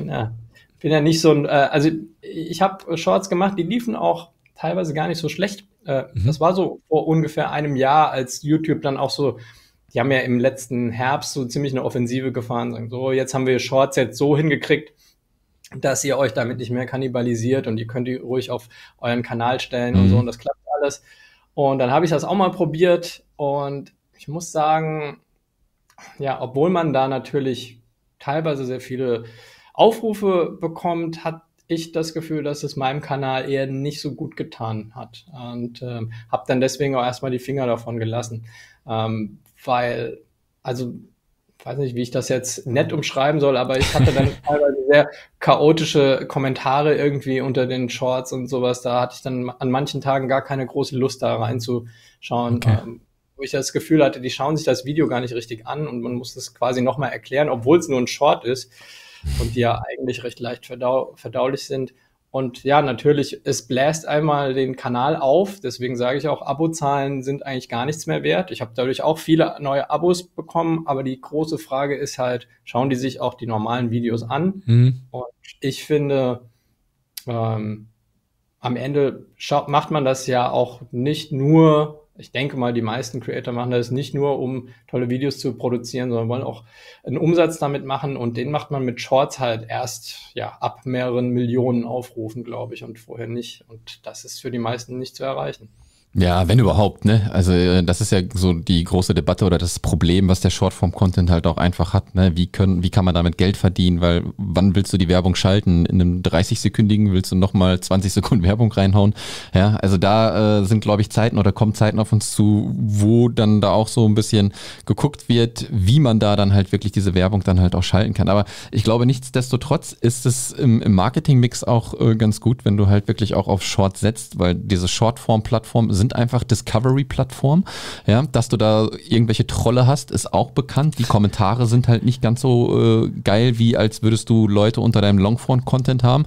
S1: Ja, bin ja nicht so ein, äh, also ich habe Shorts gemacht, die liefen auch teilweise gar nicht so schlecht. Äh, mhm. Das war so vor ungefähr einem Jahr, als YouTube dann auch so die haben ja im letzten Herbst so ziemlich eine Offensive gefahren, sagen so, jetzt haben wir Shorts jetzt so hingekriegt, dass ihr euch damit nicht mehr kannibalisiert und ihr könnt die ruhig auf euren Kanal stellen mhm. und so und das klappt alles. Und dann habe ich das auch mal probiert und ich muss sagen, ja, obwohl man da natürlich teilweise sehr viele Aufrufe bekommt, hat ich das Gefühl, dass es meinem Kanal eher nicht so gut getan hat und ähm, habe dann deswegen auch erstmal die Finger davon gelassen. Ähm, weil, also, weiß nicht, wie ich das jetzt nett umschreiben soll, aber ich hatte dann teilweise sehr chaotische Kommentare irgendwie unter den Shorts und sowas. Da hatte ich dann an manchen Tagen gar keine große Lust da reinzuschauen. Okay. Ähm, wo ich das Gefühl hatte, die schauen sich das Video gar nicht richtig an und man muss das quasi nochmal erklären, obwohl es nur ein Short ist und die ja eigentlich recht leicht verdau verdaulich sind. Und ja, natürlich, es bläst einmal den Kanal auf. Deswegen sage ich auch, Abozahlen sind eigentlich gar nichts mehr wert. Ich habe dadurch auch viele neue Abos bekommen. Aber die große Frage ist halt, schauen die sich auch die normalen Videos an? Mhm. Und ich finde, ähm, am Ende macht man das ja auch nicht nur ich denke mal, die meisten Creator machen das nicht nur, um tolle Videos zu produzieren, sondern wollen auch einen Umsatz damit machen und den macht man mit Shorts halt erst ja ab mehreren Millionen Aufrufen, glaube ich, und vorher nicht. Und das ist für die meisten nicht zu erreichen.
S3: Ja, wenn überhaupt, ne? Also äh, das ist ja so die große Debatte oder das Problem, was der Shortform-Content halt auch einfach hat, ne? Wie können, wie kann man damit Geld verdienen? Weil wann willst du die Werbung schalten? In einem 30-sekündigen willst du nochmal 20 Sekunden Werbung reinhauen? Ja, also da äh, sind, glaube ich, Zeiten oder kommen Zeiten auf uns zu, wo dann da auch so ein bisschen geguckt wird, wie man da dann halt wirklich diese Werbung dann halt auch schalten kann. Aber ich glaube, nichtsdestotrotz ist es im, im Marketing-Mix auch äh, ganz gut, wenn du halt wirklich auch auf Short setzt, weil diese Shortform-Plattformen sind sind einfach Discovery-Plattformen. Ja, dass du da irgendwelche Trolle hast, ist auch bekannt. Die Kommentare sind halt nicht ganz so äh, geil, wie als würdest du Leute unter deinem Longform-Content haben.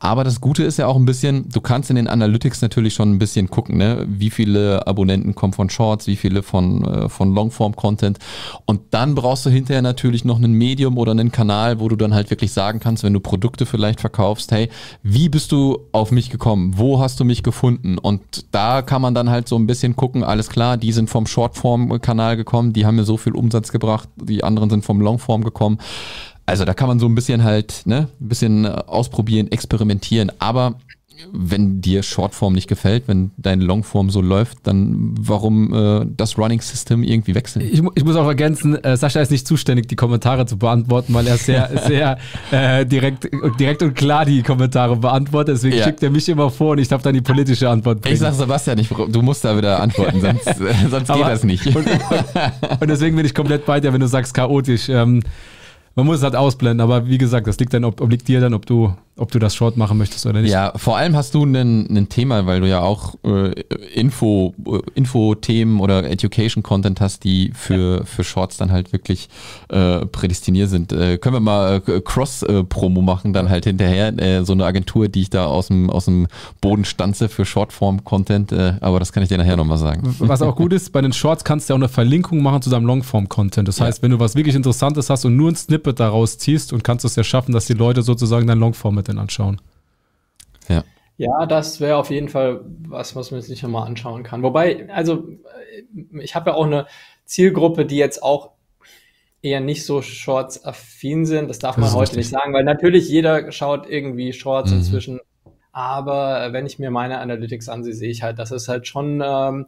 S3: Aber das Gute ist ja auch ein bisschen, du kannst in den Analytics natürlich schon ein bisschen gucken, ne? wie viele Abonnenten kommen von Shorts, wie viele von, äh, von Longform-Content. Und dann brauchst du hinterher natürlich noch ein Medium oder einen Kanal, wo du dann halt wirklich sagen kannst, wenn du Produkte vielleicht verkaufst, hey, wie bist du auf mich gekommen? Wo hast du mich gefunden? Und da kann man dann dann halt so ein bisschen gucken, alles klar, die sind vom Shortform-Kanal gekommen, die haben mir so viel Umsatz gebracht, die anderen sind vom Longform gekommen. Also da kann man so ein bisschen halt, ne, ein bisschen ausprobieren, experimentieren, aber wenn dir Shortform nicht gefällt, wenn deine Longform so läuft, dann warum äh, das Running System irgendwie wechseln?
S2: Ich, ich muss auch ergänzen, äh, Sascha ist nicht zuständig, die Kommentare zu beantworten, weil er sehr, sehr äh, direkt, direkt und klar die Kommentare beantwortet. Deswegen ja. schickt er mich immer vor und ich darf dann die politische Antwort
S3: bringen. Ich sag Sebastian, ich, du musst da wieder antworten, sonst, äh, sonst geht das nicht.
S2: Und, und, und, deswegen bin ich komplett bei dir, wenn du sagst chaotisch. Ähm, man muss es halt ausblenden, aber wie gesagt, das liegt dann, ob, obliegt dir dann, ob du ob du das Short machen möchtest oder nicht.
S3: Ja, vor allem hast du ein Thema, weil du ja auch äh, Info, äh, Info-Themen oder Education-Content hast, die für, ja. für Shorts dann halt wirklich äh, prädestiniert sind. Äh, können wir mal äh, Cross-Promo machen, dann halt hinterher. Äh, so eine Agentur, die ich da aus dem, aus dem Boden stanze für Shortform-Content, äh, aber das kann ich dir nachher nochmal sagen.
S2: Was auch gut ist, bei den Shorts kannst du ja auch eine Verlinkung machen zu deinem Longform-Content. Das heißt, ja. wenn du was wirklich Interessantes hast und nur ein Snippet daraus ziehst und kannst es ja schaffen, dass die Leute sozusagen dein Longform mit denn anschauen.
S1: Ja. Ja, das wäre auf jeden Fall was, was man sich nochmal anschauen kann. Wobei, also ich habe ja auch eine Zielgruppe, die jetzt auch eher nicht so Shorts-affin sind. Das darf man heute nicht sagen, weil natürlich jeder schaut irgendwie Shorts mhm. inzwischen. Aber wenn ich mir meine Analytics ansehe, sehe ich halt, dass es halt schon ähm,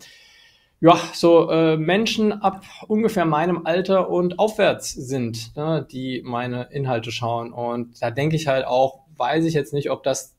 S1: ja, so äh, Menschen ab ungefähr meinem Alter und aufwärts sind, ne, die meine Inhalte schauen. Und da denke ich halt auch, weiß ich jetzt nicht, ob das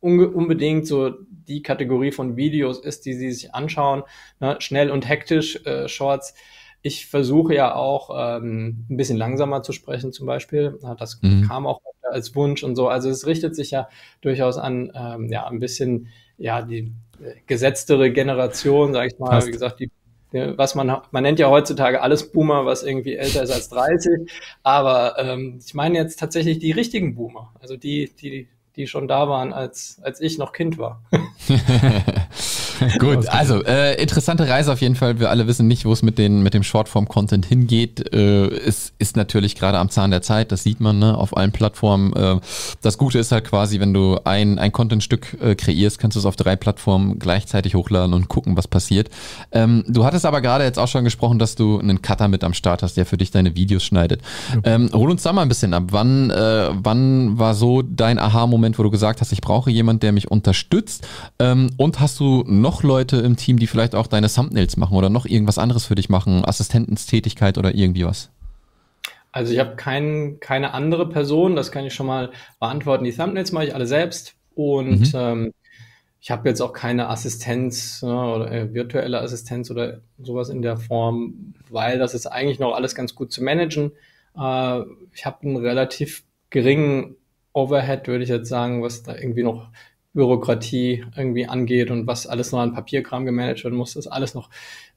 S1: unbedingt so die Kategorie von Videos ist, die sie sich anschauen. Ne? Schnell und hektisch äh, Shorts. Ich versuche ja auch ähm, ein bisschen langsamer zu sprechen zum Beispiel. Das mhm. kam auch als Wunsch und so. Also es richtet sich ja durchaus an ähm, ja ein bisschen ja die äh, gesetztere Generation, sage ich mal. Passt. Wie gesagt, die was man, man nennt ja heutzutage alles Boomer, was irgendwie älter ist als 30. Aber ähm, ich meine jetzt tatsächlich die richtigen Boomer, also die, die, die schon da waren, als, als ich noch Kind war.
S3: Gut, also äh, interessante Reise auf jeden Fall. Wir alle wissen nicht, wo es mit, den, mit dem Shortform-Content hingeht. Äh, es ist natürlich gerade am Zahn der Zeit, das sieht man ne, auf allen Plattformen. Äh, das Gute ist halt quasi, wenn du ein, ein Content-Stück äh, kreierst, kannst du es auf drei Plattformen gleichzeitig hochladen und gucken, was passiert. Ähm, du hattest aber gerade jetzt auch schon gesprochen, dass du einen Cutter mit am Start hast, der für dich deine Videos schneidet. Ähm, hol uns da mal ein bisschen ab. Wann, äh, wann war so dein Aha-Moment, wo du gesagt hast, ich brauche jemanden, der mich unterstützt? Ähm, und hast du noch Leute im Team, die vielleicht auch deine Thumbnails machen oder noch irgendwas anderes für dich machen, Assistentenstätigkeit oder irgendwie was?
S1: Also ich habe kein, keine andere Person, das kann ich schon mal beantworten. Die Thumbnails mache ich alle selbst und mhm. ähm, ich habe jetzt auch keine Assistenz ne, oder äh, virtuelle Assistenz oder sowas in der Form, weil das ist eigentlich noch alles ganz gut zu managen. Äh, ich habe einen relativ geringen Overhead, würde ich jetzt sagen, was da irgendwie noch Bürokratie irgendwie angeht und was alles noch an Papierkram gemanagt werden muss, ist alles noch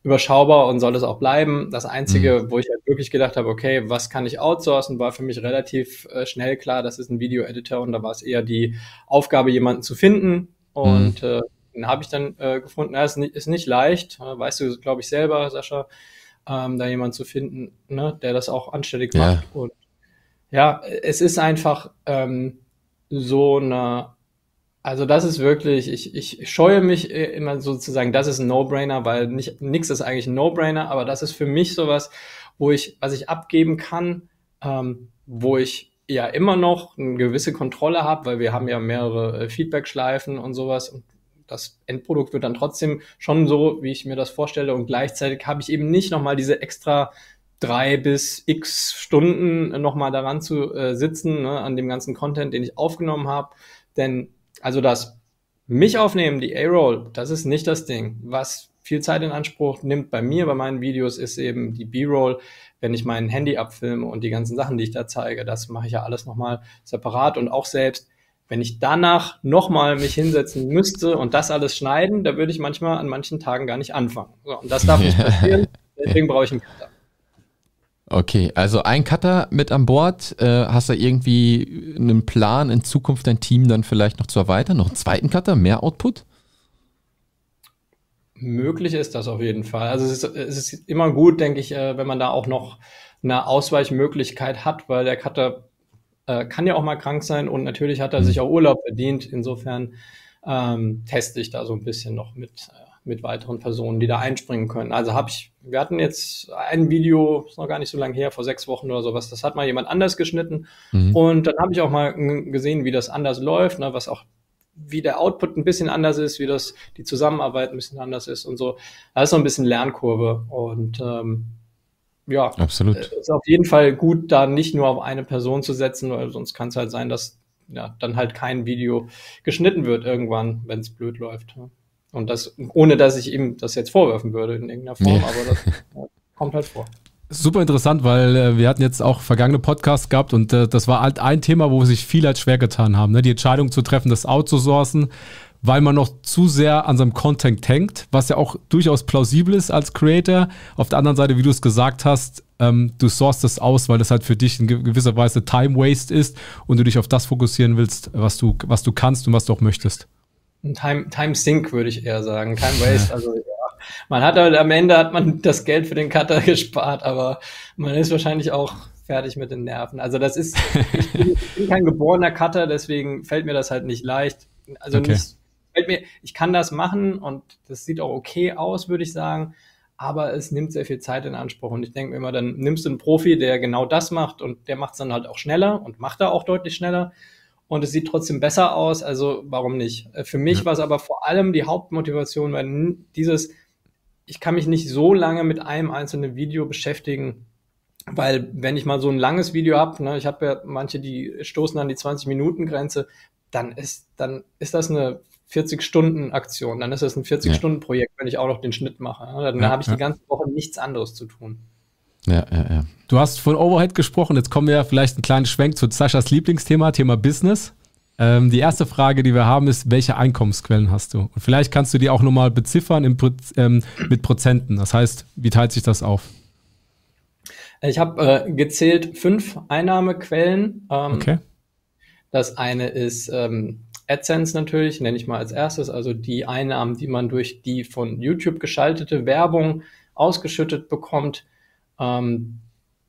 S1: überschaubar und soll es auch bleiben. Das Einzige, mhm. wo ich halt wirklich gedacht habe, okay, was kann ich outsourcen, war für mich relativ äh, schnell klar, das ist ein Video-Editor und da war es eher die Aufgabe, jemanden zu finden. Und mhm. äh, den habe ich dann äh, gefunden. Ja, ist, nicht, ist nicht leicht, äh, weißt du, glaube ich, selber, Sascha, ähm, da jemanden zu finden, ne, der das auch anständig ja. macht. Und ja, es ist einfach ähm, so eine also das ist wirklich, ich, ich scheue mich äh, immer sozusagen, das ist ein No-Brainer, weil nicht nichts ist eigentlich ein No-Brainer, aber das ist für mich sowas, wo ich, was ich abgeben kann, ähm, wo ich ja immer noch eine gewisse Kontrolle habe, weil wir haben ja mehrere äh, Feedback-Schleifen und sowas und das Endprodukt wird dann trotzdem schon so, wie ich mir das vorstelle und gleichzeitig habe ich eben nicht nochmal diese extra drei bis x Stunden nochmal daran zu äh, sitzen, ne, an dem ganzen Content, den ich aufgenommen habe, denn also das mich aufnehmen, die A-Roll, das ist nicht das Ding. Was viel Zeit in Anspruch nimmt bei mir, bei meinen Videos, ist eben die B-Roll, wenn ich mein Handy abfilme und die ganzen Sachen, die ich da zeige, das mache ich ja alles nochmal separat und auch selbst. Wenn ich danach nochmal mich hinsetzen müsste und das alles schneiden, da würde ich manchmal an manchen Tagen gar nicht anfangen. So, und das darf nicht passieren, deswegen brauche ich einen Cutter.
S3: Okay, also ein Cutter mit an Bord. Äh, hast du irgendwie einen Plan, in Zukunft dein Team dann vielleicht noch zu erweitern? Noch einen zweiten Cutter, mehr Output?
S1: Möglich ist das auf jeden Fall. Also es ist, es ist immer gut, denke ich, äh, wenn man da auch noch eine Ausweichmöglichkeit hat, weil der Cutter äh, kann ja auch mal krank sein und natürlich hat er mhm. sich auch Urlaub verdient. Insofern ähm, teste ich da so ein bisschen noch mit äh, mit weiteren Personen, die da einspringen können. Also habe ich, wir hatten jetzt ein Video, ist noch gar nicht so lange her, vor sechs Wochen oder sowas, das hat mal jemand anders geschnitten. Mhm. Und dann habe ich auch mal gesehen, wie das anders läuft, ne, was auch wie der Output ein bisschen anders ist, wie das die Zusammenarbeit ein bisschen anders ist und so. Da ist so ein bisschen Lernkurve und ähm, ja,
S3: absolut.
S1: Ist auf jeden Fall gut, da nicht nur auf eine Person zu setzen, weil sonst kann es halt sein, dass ja dann halt kein Video geschnitten wird irgendwann, wenn es blöd läuft. Ja. Und das, ohne dass ich ihm das jetzt vorwerfen würde in irgendeiner Form, ja. aber das kommt halt vor.
S2: Super interessant, weil äh, wir hatten jetzt auch vergangene Podcasts gehabt und äh, das war halt ein Thema, wo sich viele halt schwer getan haben, ne? die Entscheidung zu treffen, das outzusourcen, weil man noch zu sehr an seinem Content hängt, was ja auch durchaus plausibel ist als Creator. Auf der anderen Seite, wie du es gesagt hast, ähm, du sourcest das aus, weil das halt für dich in gewisser Weise Time Waste ist und du dich auf das fokussieren willst, was du, was du kannst und was du auch möchtest.
S1: Time, Time Sink würde ich eher sagen. Time Waste, also man hat halt am Ende hat man das Geld für den Cutter gespart, aber man ist wahrscheinlich auch fertig mit den Nerven. Also das ist, ich bin, ich bin kein geborener Cutter, deswegen fällt mir das halt nicht leicht. Also okay. nicht, fällt mir, ich kann das machen und das sieht auch okay aus, würde ich sagen. Aber es nimmt sehr viel Zeit in Anspruch. Und ich denke mir immer, dann nimmst du einen Profi, der genau das macht und der macht es dann halt auch schneller und macht er auch deutlich schneller und es sieht trotzdem besser aus, also warum nicht? Äh, für mich ja. war es aber vor allem die Hauptmotivation, weil dieses, ich kann mich nicht so lange mit einem einzelnen Video beschäftigen, weil wenn ich mal so ein langes Video habe, ne, ich habe ja manche, die stoßen an die 20-Minuten-Grenze, dann ist, dann ist das eine 40-Stunden-Aktion, dann ist das ein 40-Stunden-Projekt, wenn ich auch noch den Schnitt mache. Ne? Dann ja, habe ich ja. die ganze Woche nichts anderes zu tun.
S2: Ja, ja, ja. Du hast von Overhead gesprochen, jetzt kommen wir vielleicht einen kleinen Schwenk zu Saschas Lieblingsthema, Thema Business. Ähm, die erste Frage, die wir haben, ist, welche Einkommensquellen hast du? Und vielleicht kannst du die auch nochmal beziffern im, ähm, mit Prozenten. Das heißt, wie teilt sich das auf?
S1: Ich habe äh, gezählt fünf Einnahmequellen. Ähm, okay. Das eine ist ähm, AdSense natürlich, nenne ich mal als erstes, also die Einnahmen, die man durch die von YouTube geschaltete Werbung ausgeschüttet bekommt. Ähm,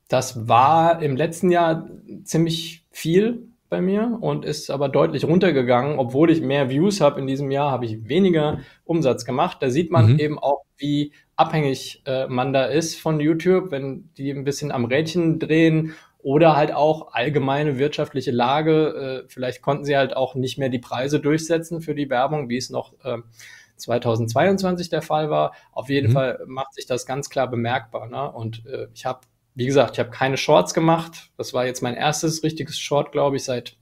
S1: das war im letzten Jahr ziemlich viel bei mir und ist aber deutlich runtergegangen. Obwohl ich mehr Views habe in diesem Jahr, habe ich weniger Umsatz gemacht. Da sieht man mhm. eben auch, wie abhängig äh, man da ist von YouTube, wenn die ein bisschen am Rädchen drehen oder halt auch allgemeine wirtschaftliche Lage. Äh, vielleicht konnten sie halt auch nicht mehr die Preise durchsetzen für die Werbung, wie es noch äh, 2022 der Fall war. Auf jeden mhm. Fall macht sich das ganz klar bemerkbar. Ne? Und äh, ich habe wie gesagt, ich habe keine Shorts gemacht. Das war jetzt mein erstes richtiges Short, glaube ich, seit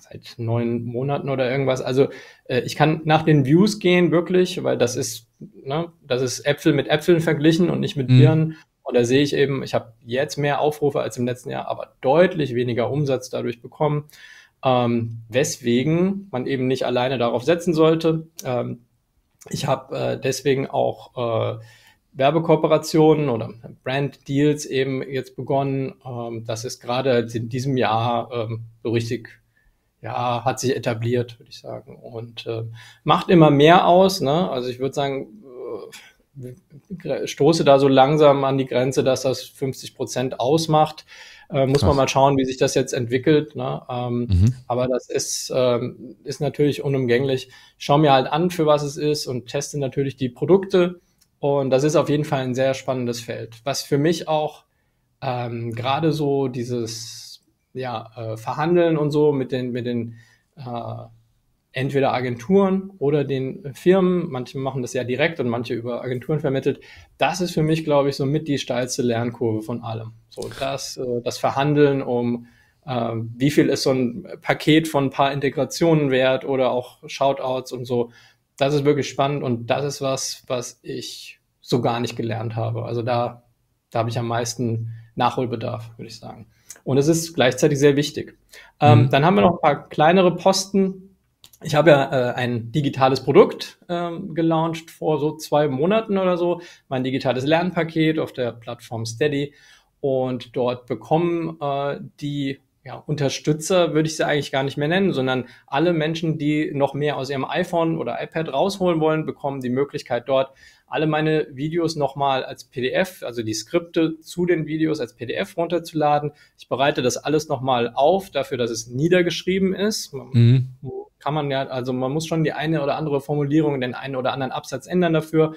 S1: seit neun Monaten oder irgendwas. Also äh, ich kann nach den Views gehen, wirklich, weil das ist, ne, das ist Äpfel mit Äpfeln verglichen und nicht mit mhm. Birnen. Und da sehe ich eben, ich habe jetzt mehr Aufrufe als im letzten Jahr, aber deutlich weniger Umsatz dadurch bekommen. Ähm, weswegen man eben nicht alleine darauf setzen sollte. Ähm, ich habe äh, deswegen auch äh, Werbekooperationen oder Brand-Deals eben jetzt begonnen. Ähm, das ist gerade in diesem Jahr ähm, so richtig, ja, hat sich etabliert, würde ich sagen. Und äh, macht immer mehr aus. Ne? Also ich würde sagen, äh, stoße da so langsam an die Grenze, dass das 50 Prozent ausmacht. Äh, muss Krass. man mal schauen, wie sich das jetzt entwickelt. Ne? Ähm, mhm. Aber das ist, ähm, ist natürlich unumgänglich. Ich schaue mir halt an, für was es ist und teste natürlich die Produkte und das ist auf jeden Fall ein sehr spannendes Feld. Was für mich auch ähm, gerade so dieses ja, äh, Verhandeln und so mit den, mit den äh, entweder Agenturen oder den Firmen, manche machen das ja direkt und manche über Agenturen vermittelt. Das ist für mich, glaube ich, so mit die steilste Lernkurve von allem. So das, äh, das Verhandeln um äh, wie viel ist so ein Paket von ein paar Integrationen wert oder auch Shoutouts und so das ist wirklich spannend und das ist was, was ich so gar nicht gelernt habe. Also da, da habe ich am meisten Nachholbedarf, würde ich sagen. Und es ist gleichzeitig sehr wichtig. Ähm, mhm. dann haben wir noch ein paar kleinere Posten. Ich habe ja äh, ein digitales Produkt ähm, gelauncht vor so zwei Monaten oder so, mein digitales Lernpaket auf der Plattform Steady. Und dort bekommen äh, die ja, Unterstützer würde ich sie eigentlich gar nicht mehr nennen, sondern alle Menschen, die noch mehr aus ihrem iPhone oder iPad rausholen wollen, bekommen die Möglichkeit dort alle meine Videos nochmal als PDF, also die Skripte zu den Videos als PDF runterzuladen. Ich bereite das alles nochmal auf, dafür, dass es niedergeschrieben ist. Mhm. Kann man ja, also man muss schon die eine oder andere Formulierung, den einen oder anderen Absatz ändern dafür.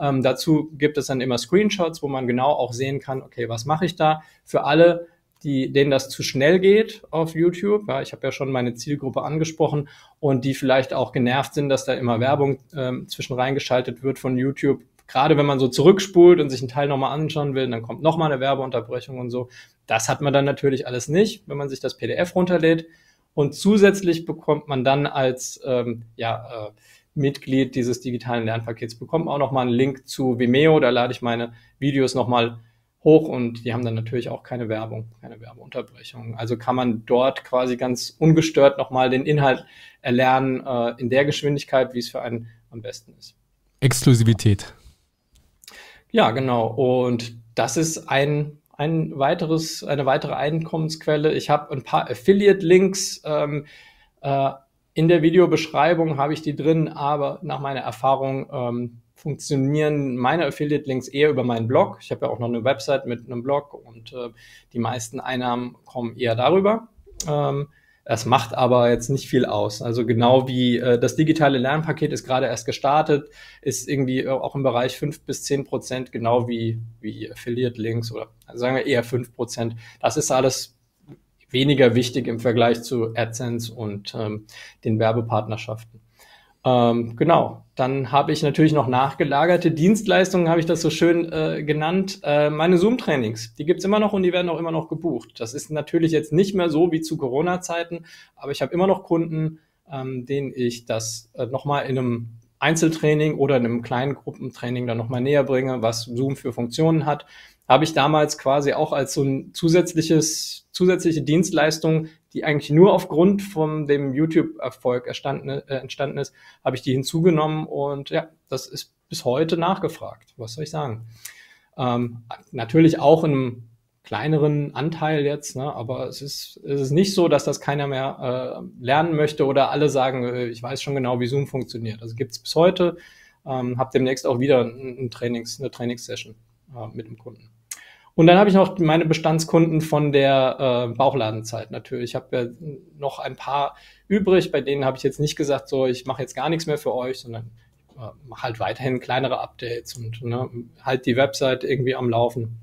S1: Ähm, dazu gibt es dann immer Screenshots, wo man genau auch sehen kann, okay, was mache ich da? Für alle, die, denen das zu schnell geht auf YouTube. Ja, ich habe ja schon meine Zielgruppe angesprochen und die vielleicht auch genervt sind, dass da immer Werbung ähm, zwischen reingeschaltet wird von YouTube. Gerade wenn man so zurückspult und sich einen Teil nochmal anschauen will, dann kommt nochmal eine Werbeunterbrechung und so. Das hat man dann natürlich alles nicht, wenn man sich das PDF runterlädt. Und zusätzlich bekommt man dann als ähm, ja, äh, Mitglied dieses digitalen Lernpakets bekommt auch nochmal einen Link zu Vimeo. Da lade ich meine Videos nochmal hoch und die haben dann natürlich auch keine Werbung, keine Werbeunterbrechung. Also kann man dort quasi ganz ungestört nochmal den Inhalt erlernen äh, in der Geschwindigkeit, wie es für einen am besten ist.
S2: Exklusivität.
S1: Ja, genau. Und das ist ein, ein weiteres, eine weitere Einkommensquelle. Ich habe ein paar Affiliate-Links. Ähm, äh, in der Videobeschreibung habe ich die drin, aber nach meiner Erfahrung ähm, funktionieren meine Affiliate-Links eher über meinen Blog. Ich habe ja auch noch eine Website mit einem Blog und äh, die meisten Einnahmen kommen eher darüber. Ähm, das macht aber jetzt nicht viel aus. Also genau wie äh, das digitale Lernpaket ist gerade erst gestartet, ist irgendwie auch im Bereich fünf bis zehn Prozent, genau wie, wie Affiliate-Links oder also sagen wir eher fünf Prozent. Das ist alles weniger wichtig im Vergleich zu AdSense und ähm, den Werbepartnerschaften. Ähm, genau, dann habe ich natürlich noch nachgelagerte Dienstleistungen, habe ich das so schön äh, genannt. Äh, meine Zoom-Trainings, die gibt's immer noch und die werden auch immer noch gebucht. Das ist natürlich jetzt nicht mehr so wie zu Corona-Zeiten, aber ich habe immer noch Kunden, ähm, denen ich das äh, nochmal in einem Einzeltraining oder in einem kleinen Gruppentraining dann nochmal näher bringe, was Zoom für Funktionen hat habe ich damals quasi auch als so ein zusätzliches, zusätzliche Dienstleistung, die eigentlich nur aufgrund von dem YouTube-Erfolg entstanden, äh, entstanden ist, habe ich die hinzugenommen und ja, das ist bis heute nachgefragt. Was soll ich sagen? Ähm, natürlich auch in einem kleineren Anteil jetzt, ne? aber es ist, es ist nicht so, dass das keiner mehr äh, lernen möchte oder alle sagen, äh, ich weiß schon genau, wie Zoom funktioniert. Also gibt es bis heute, ähm, habe demnächst auch wieder ein, ein Trainings, eine Trainingssession äh, mit dem Kunden. Und dann habe ich noch meine Bestandskunden von der äh, Bauchladenzeit natürlich. Ich habe ja noch ein paar übrig, bei denen habe ich jetzt nicht gesagt, so ich mache jetzt gar nichts mehr für euch, sondern äh, mache halt weiterhin kleinere Updates und ne, halt die Website irgendwie am Laufen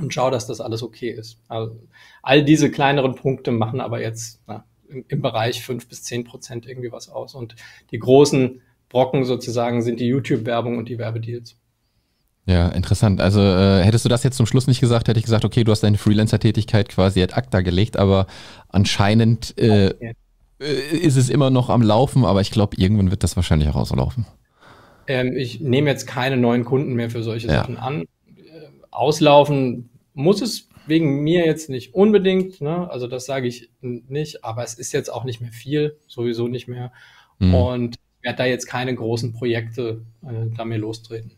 S1: und schaue, dass das alles okay ist. Also, all diese kleineren Punkte machen aber jetzt na, im, im Bereich fünf bis zehn Prozent irgendwie was aus. Und die großen Brocken sozusagen sind die YouTube-Werbung und die Werbedeals.
S3: Ja, interessant. Also äh, hättest du das jetzt zum Schluss nicht gesagt, hätte ich gesagt, okay, du hast deine Freelancer-Tätigkeit quasi ad acta gelegt, aber anscheinend äh. Äh, ist es immer noch am Laufen, aber ich glaube, irgendwann wird das wahrscheinlich auch auslaufen.
S1: Ähm, ich nehme jetzt keine neuen Kunden mehr für solche ja. Sachen an. Äh, auslaufen muss es wegen mir jetzt nicht unbedingt, ne? also das sage ich nicht, aber es ist jetzt auch nicht mehr viel, sowieso nicht mehr. Mhm. Und ich werde da jetzt keine großen Projekte äh, da mir lostreten.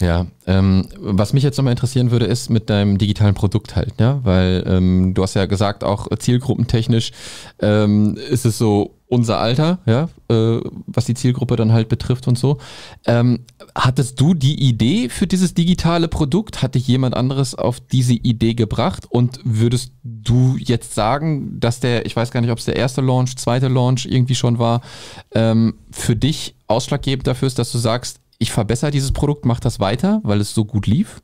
S3: Ja, ähm, was mich jetzt nochmal interessieren würde, ist mit deinem digitalen Produkt halt, ja, weil ähm, du hast ja gesagt, auch zielgruppentechnisch ähm, ist es so unser Alter, ja, äh, was die Zielgruppe dann halt betrifft und so. Ähm, hattest du die Idee für dieses digitale Produkt? Hat dich jemand anderes auf diese Idee gebracht? Und würdest du jetzt sagen, dass der, ich weiß gar nicht, ob es der erste Launch, zweite Launch irgendwie schon war, ähm, für dich ausschlaggebend dafür ist, dass du sagst, ich verbessere dieses Produkt, mache das weiter, weil es so gut lief?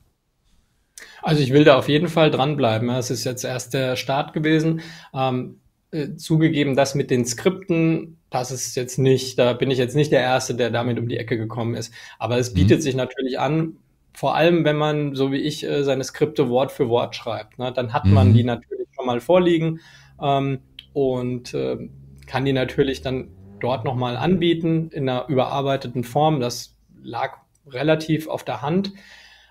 S1: Also ich will da auf jeden Fall dranbleiben. Es ist jetzt erst der Start gewesen. Ähm, äh, zugegeben, das mit den Skripten, das ist jetzt nicht, da bin ich jetzt nicht der Erste, der damit um die Ecke gekommen ist. Aber es bietet mhm. sich natürlich an, vor allem wenn man, so wie ich, äh, seine Skripte Wort für Wort schreibt. Ne? Dann hat mhm. man die natürlich schon mal vorliegen ähm, und äh, kann die natürlich dann dort nochmal anbieten in einer überarbeiteten Form. Das lag relativ auf der Hand.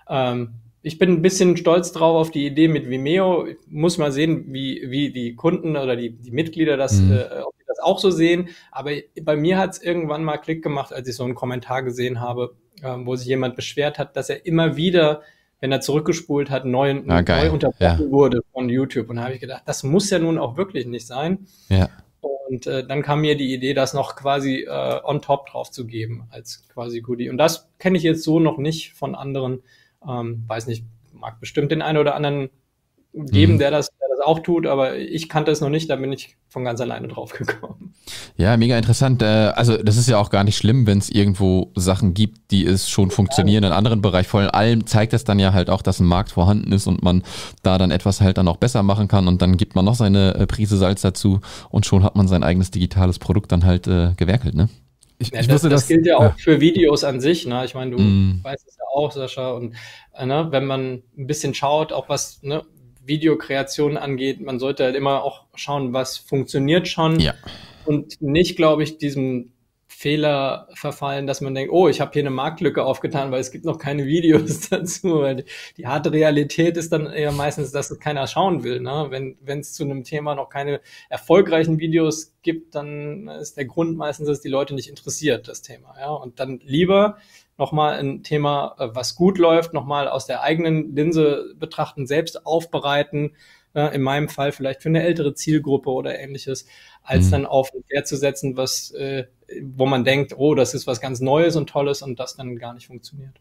S1: Ähm, ich bin ein bisschen stolz drauf auf die Idee mit Vimeo. Ich muss mal sehen, wie, wie die Kunden oder die, die Mitglieder das, mhm. äh, ob die das auch so sehen. Aber bei mir hat es irgendwann mal Klick gemacht, als ich so einen Kommentar gesehen habe, äh, wo sich jemand beschwert hat, dass er immer wieder, wenn er zurückgespult hat, neu, ah, neu unterbrochen ja. wurde von YouTube. Und da habe ich gedacht, das muss ja nun auch wirklich nicht sein.
S3: Ja.
S1: Und äh, dann kam mir die Idee, das noch quasi äh, on top drauf zu geben als quasi Goodie. Und das kenne ich jetzt so noch nicht von anderen. Ähm, weiß nicht, mag bestimmt den einen oder anderen geben, mhm. der, das, der das auch tut, aber ich kannte es noch nicht, da bin ich von ganz alleine drauf gekommen.
S3: Ja, mega interessant. Äh, also das ist ja auch gar nicht schlimm, wenn es irgendwo Sachen gibt, die es schon funktionieren in anderen Bereichen. Vor allem zeigt es dann ja halt auch, dass ein Markt vorhanden ist und man da dann etwas halt dann auch besser machen kann und dann gibt man noch seine äh, Prise Salz dazu und schon hat man sein eigenes digitales Produkt dann halt äh, gewerkelt, ne?
S1: Ich, ja, ich das, das, gilt ja auch ja. für Videos an sich. Ne? Ich meine, du mm. weißt es ja auch, Sascha. Und äh, ne, wenn man ein bisschen schaut, auch was ne, Videokreation angeht, man sollte halt immer auch schauen, was funktioniert schon.
S3: Ja.
S1: Und nicht, glaube ich, diesem Fehler verfallen, dass man denkt, oh, ich habe hier eine Marktlücke aufgetan, weil es gibt noch keine Videos dazu. Weil die harte Realität ist dann eher meistens, dass es keiner schauen will. Ne? Wenn es zu einem Thema noch keine erfolgreichen Videos gibt, dann ist der Grund meistens, dass die Leute nicht interessiert, das Thema. Ja? Und dann lieber nochmal ein Thema, äh, was gut läuft, nochmal aus der eigenen Linse betrachten, selbst aufbereiten, äh, in meinem Fall vielleicht für eine ältere Zielgruppe oder ähnliches, als mhm. dann auf ein Pferd zu setzen, was, äh, wo man denkt, oh, das ist was ganz Neues und Tolles und das dann gar nicht funktioniert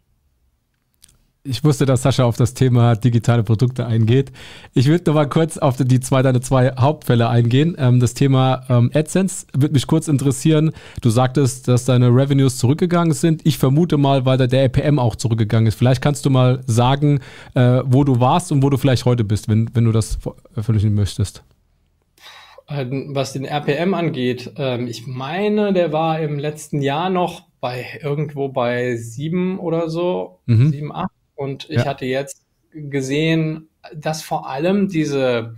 S2: ich wusste, dass Sascha auf das Thema digitale Produkte eingeht. Ich würde noch mal kurz auf die zwei, deine zwei Hauptfälle eingehen. Ähm, das Thema ähm, AdSense würde mich kurz interessieren. Du sagtest, dass deine Revenues zurückgegangen sind. Ich vermute mal, weil da der RPM auch zurückgegangen ist. Vielleicht kannst du mal sagen, äh, wo du warst und wo du vielleicht heute bist, wenn, wenn du das veröffentlichen möchtest.
S1: Ähm, was den RPM angeht, ähm, ich meine, der war im letzten Jahr noch bei irgendwo bei sieben oder so, mhm. sieben, acht. Und ich ja. hatte jetzt gesehen, dass vor allem diese,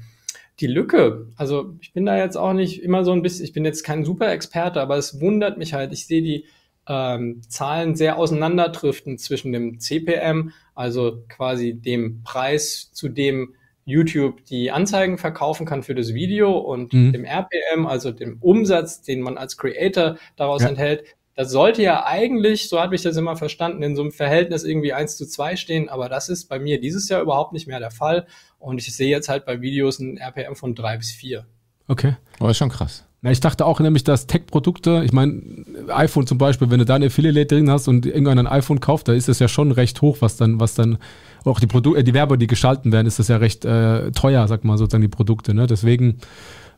S1: die Lücke, also ich bin da jetzt auch nicht immer so ein bisschen, ich bin jetzt kein super Experte, aber es wundert mich halt, ich sehe die ähm, Zahlen sehr auseinanderdriften zwischen dem CPM, also quasi dem Preis, zu dem YouTube die Anzeigen verkaufen kann für das Video und mhm. dem RPM, also dem Umsatz, den man als Creator daraus ja. enthält, das sollte ja eigentlich, so habe ich das immer verstanden, in so einem Verhältnis irgendwie eins zu zwei stehen, aber das ist bei mir dieses Jahr überhaupt nicht mehr der Fall. Und ich sehe jetzt halt bei Videos ein RPM von drei bis vier.
S2: Okay.
S3: Aber ist schon krass.
S2: Na, ich dachte auch nämlich, dass Tech-Produkte, ich meine, iPhone zum Beispiel, wenn du da ein Affiliate drin hast und irgendein iPhone kauft, da ist das ja schon recht hoch, was dann, was dann auch die Produkte, äh, die Werbe, die geschalten werden, ist das ja recht äh, teuer, sag mal sozusagen die Produkte. Ne? Deswegen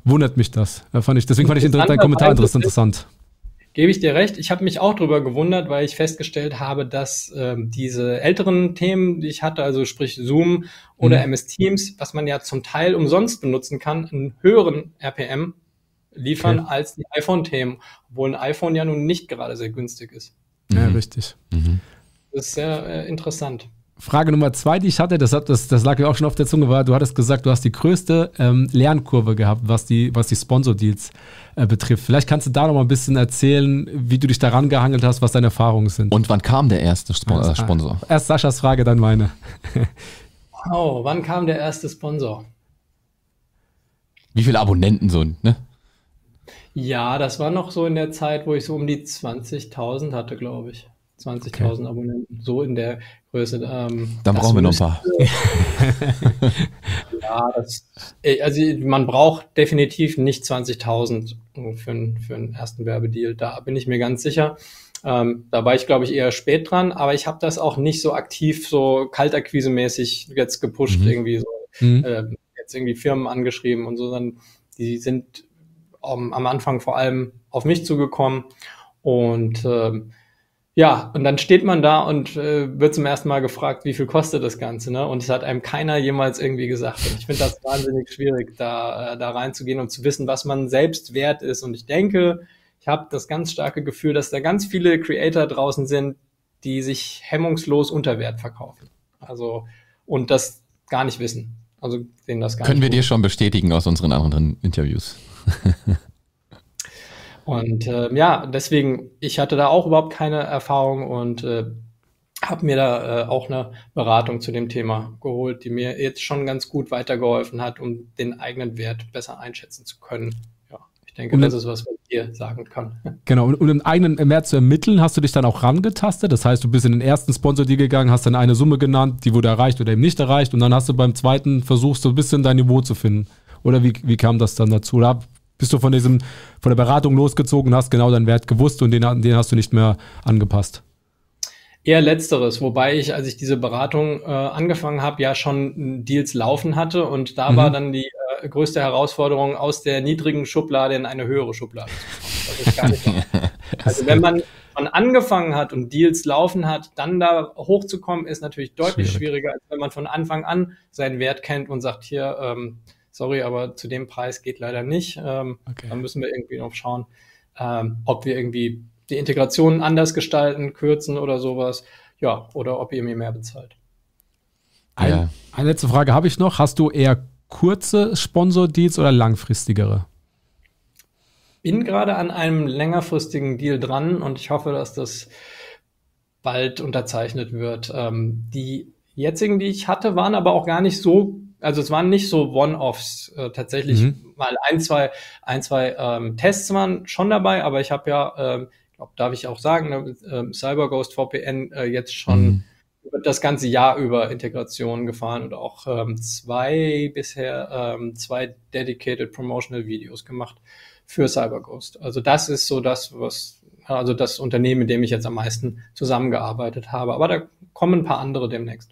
S2: wundert mich das. Da fand ich, deswegen fand ich deinen Kommentar interessant
S1: gebe ich dir recht. Ich habe mich auch darüber gewundert, weil ich festgestellt habe, dass ähm, diese älteren Themen, die ich hatte, also sprich Zoom oder mhm. MS Teams, was man ja zum Teil umsonst benutzen kann, einen höheren RPM liefern okay. als die iPhone-Themen, obwohl ein iPhone ja nun nicht gerade sehr günstig ist.
S2: Ja, mhm. richtig. Mhm.
S1: Das ist sehr äh, interessant.
S2: Frage Nummer zwei, die ich hatte, das, hat, das, das lag mir auch schon auf der Zunge, war, du hattest gesagt, du hast die größte ähm, Lernkurve gehabt, was die, was die Sponsor-Deals äh, betrifft. Vielleicht kannst du da noch mal ein bisschen erzählen, wie du dich daran gehangelt hast, was deine Erfahrungen sind.
S3: Und wann kam der erste Spon äh, Sponsor?
S2: Erst Saschas Frage, dann meine.
S1: oh, wann kam der erste Sponsor?
S3: Wie viele Abonnenten so, ne?
S1: Ja, das war noch so in der Zeit, wo ich so um die 20.000 hatte, glaube ich. 20.000 okay. Abonnenten, so in der Größe.
S3: Ähm, Dann brauchen wir noch ein paar.
S1: ja, das, äh, also man braucht definitiv nicht 20.000 für, für einen ersten Werbedeal. Da bin ich mir ganz sicher. Ähm, da war ich, glaube ich, eher spät dran, aber ich habe das auch nicht so aktiv, so kaltakquise-mäßig jetzt gepusht, mhm. irgendwie so, mhm. äh, jetzt irgendwie Firmen angeschrieben und so, sondern die sind um, am Anfang vor allem auf mich zugekommen und ähm, ja, und dann steht man da und äh, wird zum ersten Mal gefragt, wie viel kostet das Ganze, ne? Und es hat einem keiner jemals irgendwie gesagt. Und ich finde das wahnsinnig schwierig, da, äh, da reinzugehen und zu wissen, was man selbst wert ist. Und ich denke, ich habe das ganz starke Gefühl, dass da ganz viele Creator draußen sind, die sich hemmungslos unter Wert verkaufen. Also, und das gar nicht wissen. Also sehen das gar
S3: Können
S1: nicht.
S3: Können wir dir schon bestätigen aus unseren anderen Interviews.
S1: Und äh, ja, deswegen, ich hatte da auch überhaupt keine Erfahrung und äh, habe mir da äh, auch eine Beratung zu dem Thema geholt, die mir jetzt schon ganz gut weitergeholfen hat, um den eigenen Wert besser einschätzen zu können. Ja, ich denke, und das ist was, was ich dir sagen kann.
S2: Genau, und um den eigenen Wert zu ermitteln, hast du dich dann auch rangetastet. Das heißt, du bist in den ersten Sponsor-Deal gegangen, hast dann eine Summe genannt, die wurde erreicht oder eben nicht erreicht. Und dann hast du beim zweiten versucht, so ein bisschen dein Niveau zu finden. Oder wie, wie kam das dann dazu? Oder bist du von diesem, von der Beratung losgezogen, hast genau deinen Wert gewusst und den, den hast du nicht mehr angepasst?
S1: Eher letzteres, wobei ich, als ich diese Beratung äh, angefangen habe, ja schon Deals laufen hatte und da mhm. war dann die äh, größte Herausforderung, aus der niedrigen Schublade in eine höhere Schublade zu kommen. also wenn man schon angefangen hat und Deals laufen hat, dann da hochzukommen, ist natürlich deutlich Schwierig. schwieriger, als wenn man von Anfang an seinen Wert kennt und sagt, hier, ähm, sorry, aber zu dem Preis geht leider nicht. Ähm, okay. Dann müssen wir irgendwie noch schauen, ähm, ob wir irgendwie die Integration anders gestalten, kürzen oder sowas. Ja, oder ob ihr mir mehr bezahlt.
S2: Ein, ja. Eine letzte Frage habe ich noch. Hast du eher kurze Sponsor-Deals oder langfristigere?
S1: bin gerade an einem längerfristigen Deal dran und ich hoffe, dass das bald unterzeichnet wird. Ähm, die jetzigen, die ich hatte, waren aber auch gar nicht so, also es waren nicht so One-Offs. Äh, tatsächlich mhm. mal ein, zwei, ein, zwei ähm, Tests waren schon dabei, aber ich habe ja, ähm, glaub, darf ich auch sagen, ne, äh, CyberGhost VPN äh, jetzt schon mhm. das ganze Jahr über Integration gefahren und auch ähm, zwei bisher ähm, zwei dedicated promotional Videos gemacht für CyberGhost. Also das ist so das, was also das Unternehmen, mit dem ich jetzt am meisten zusammengearbeitet habe. Aber da kommen ein paar andere demnächst.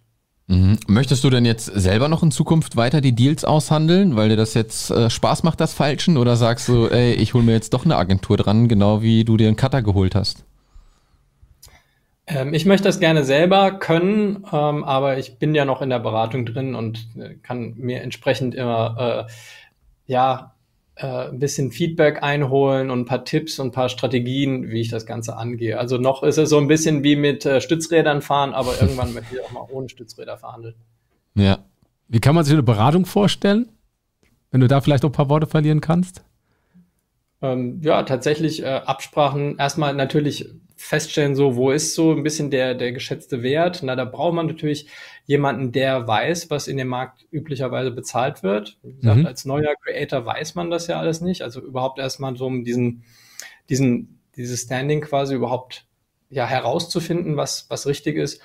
S3: Mhm. Möchtest du denn jetzt selber noch in Zukunft weiter die Deals aushandeln, weil dir das jetzt äh, Spaß macht, das Falschen? Oder sagst du, ey, ich hole mir jetzt doch eine Agentur dran, genau wie du dir einen Cutter geholt hast?
S1: Ähm, ich möchte das gerne selber können, ähm, aber ich bin ja noch in der Beratung drin und äh, kann mir entsprechend immer äh, ja ein bisschen Feedback einholen und ein paar Tipps und ein paar Strategien, wie ich das Ganze angehe. Also noch ist es so ein bisschen wie mit äh, Stützrädern fahren, aber irgendwann möchte ich auch mal ohne Stützräder verhandeln.
S2: Ja. Wie kann man sich eine Beratung vorstellen? Wenn du da vielleicht noch ein paar Worte verlieren kannst?
S1: Ähm, ja, tatsächlich äh, Absprachen. Erstmal natürlich feststellen, so, wo ist so ein bisschen der, der geschätzte Wert? Na, da braucht man natürlich jemanden, der weiß, was in dem Markt üblicherweise bezahlt wird. Wie gesagt, mhm. als neuer Creator weiß man das ja alles nicht. Also überhaupt erstmal so um diesen, diesen, dieses Standing quasi überhaupt ja herauszufinden, was, was richtig ist.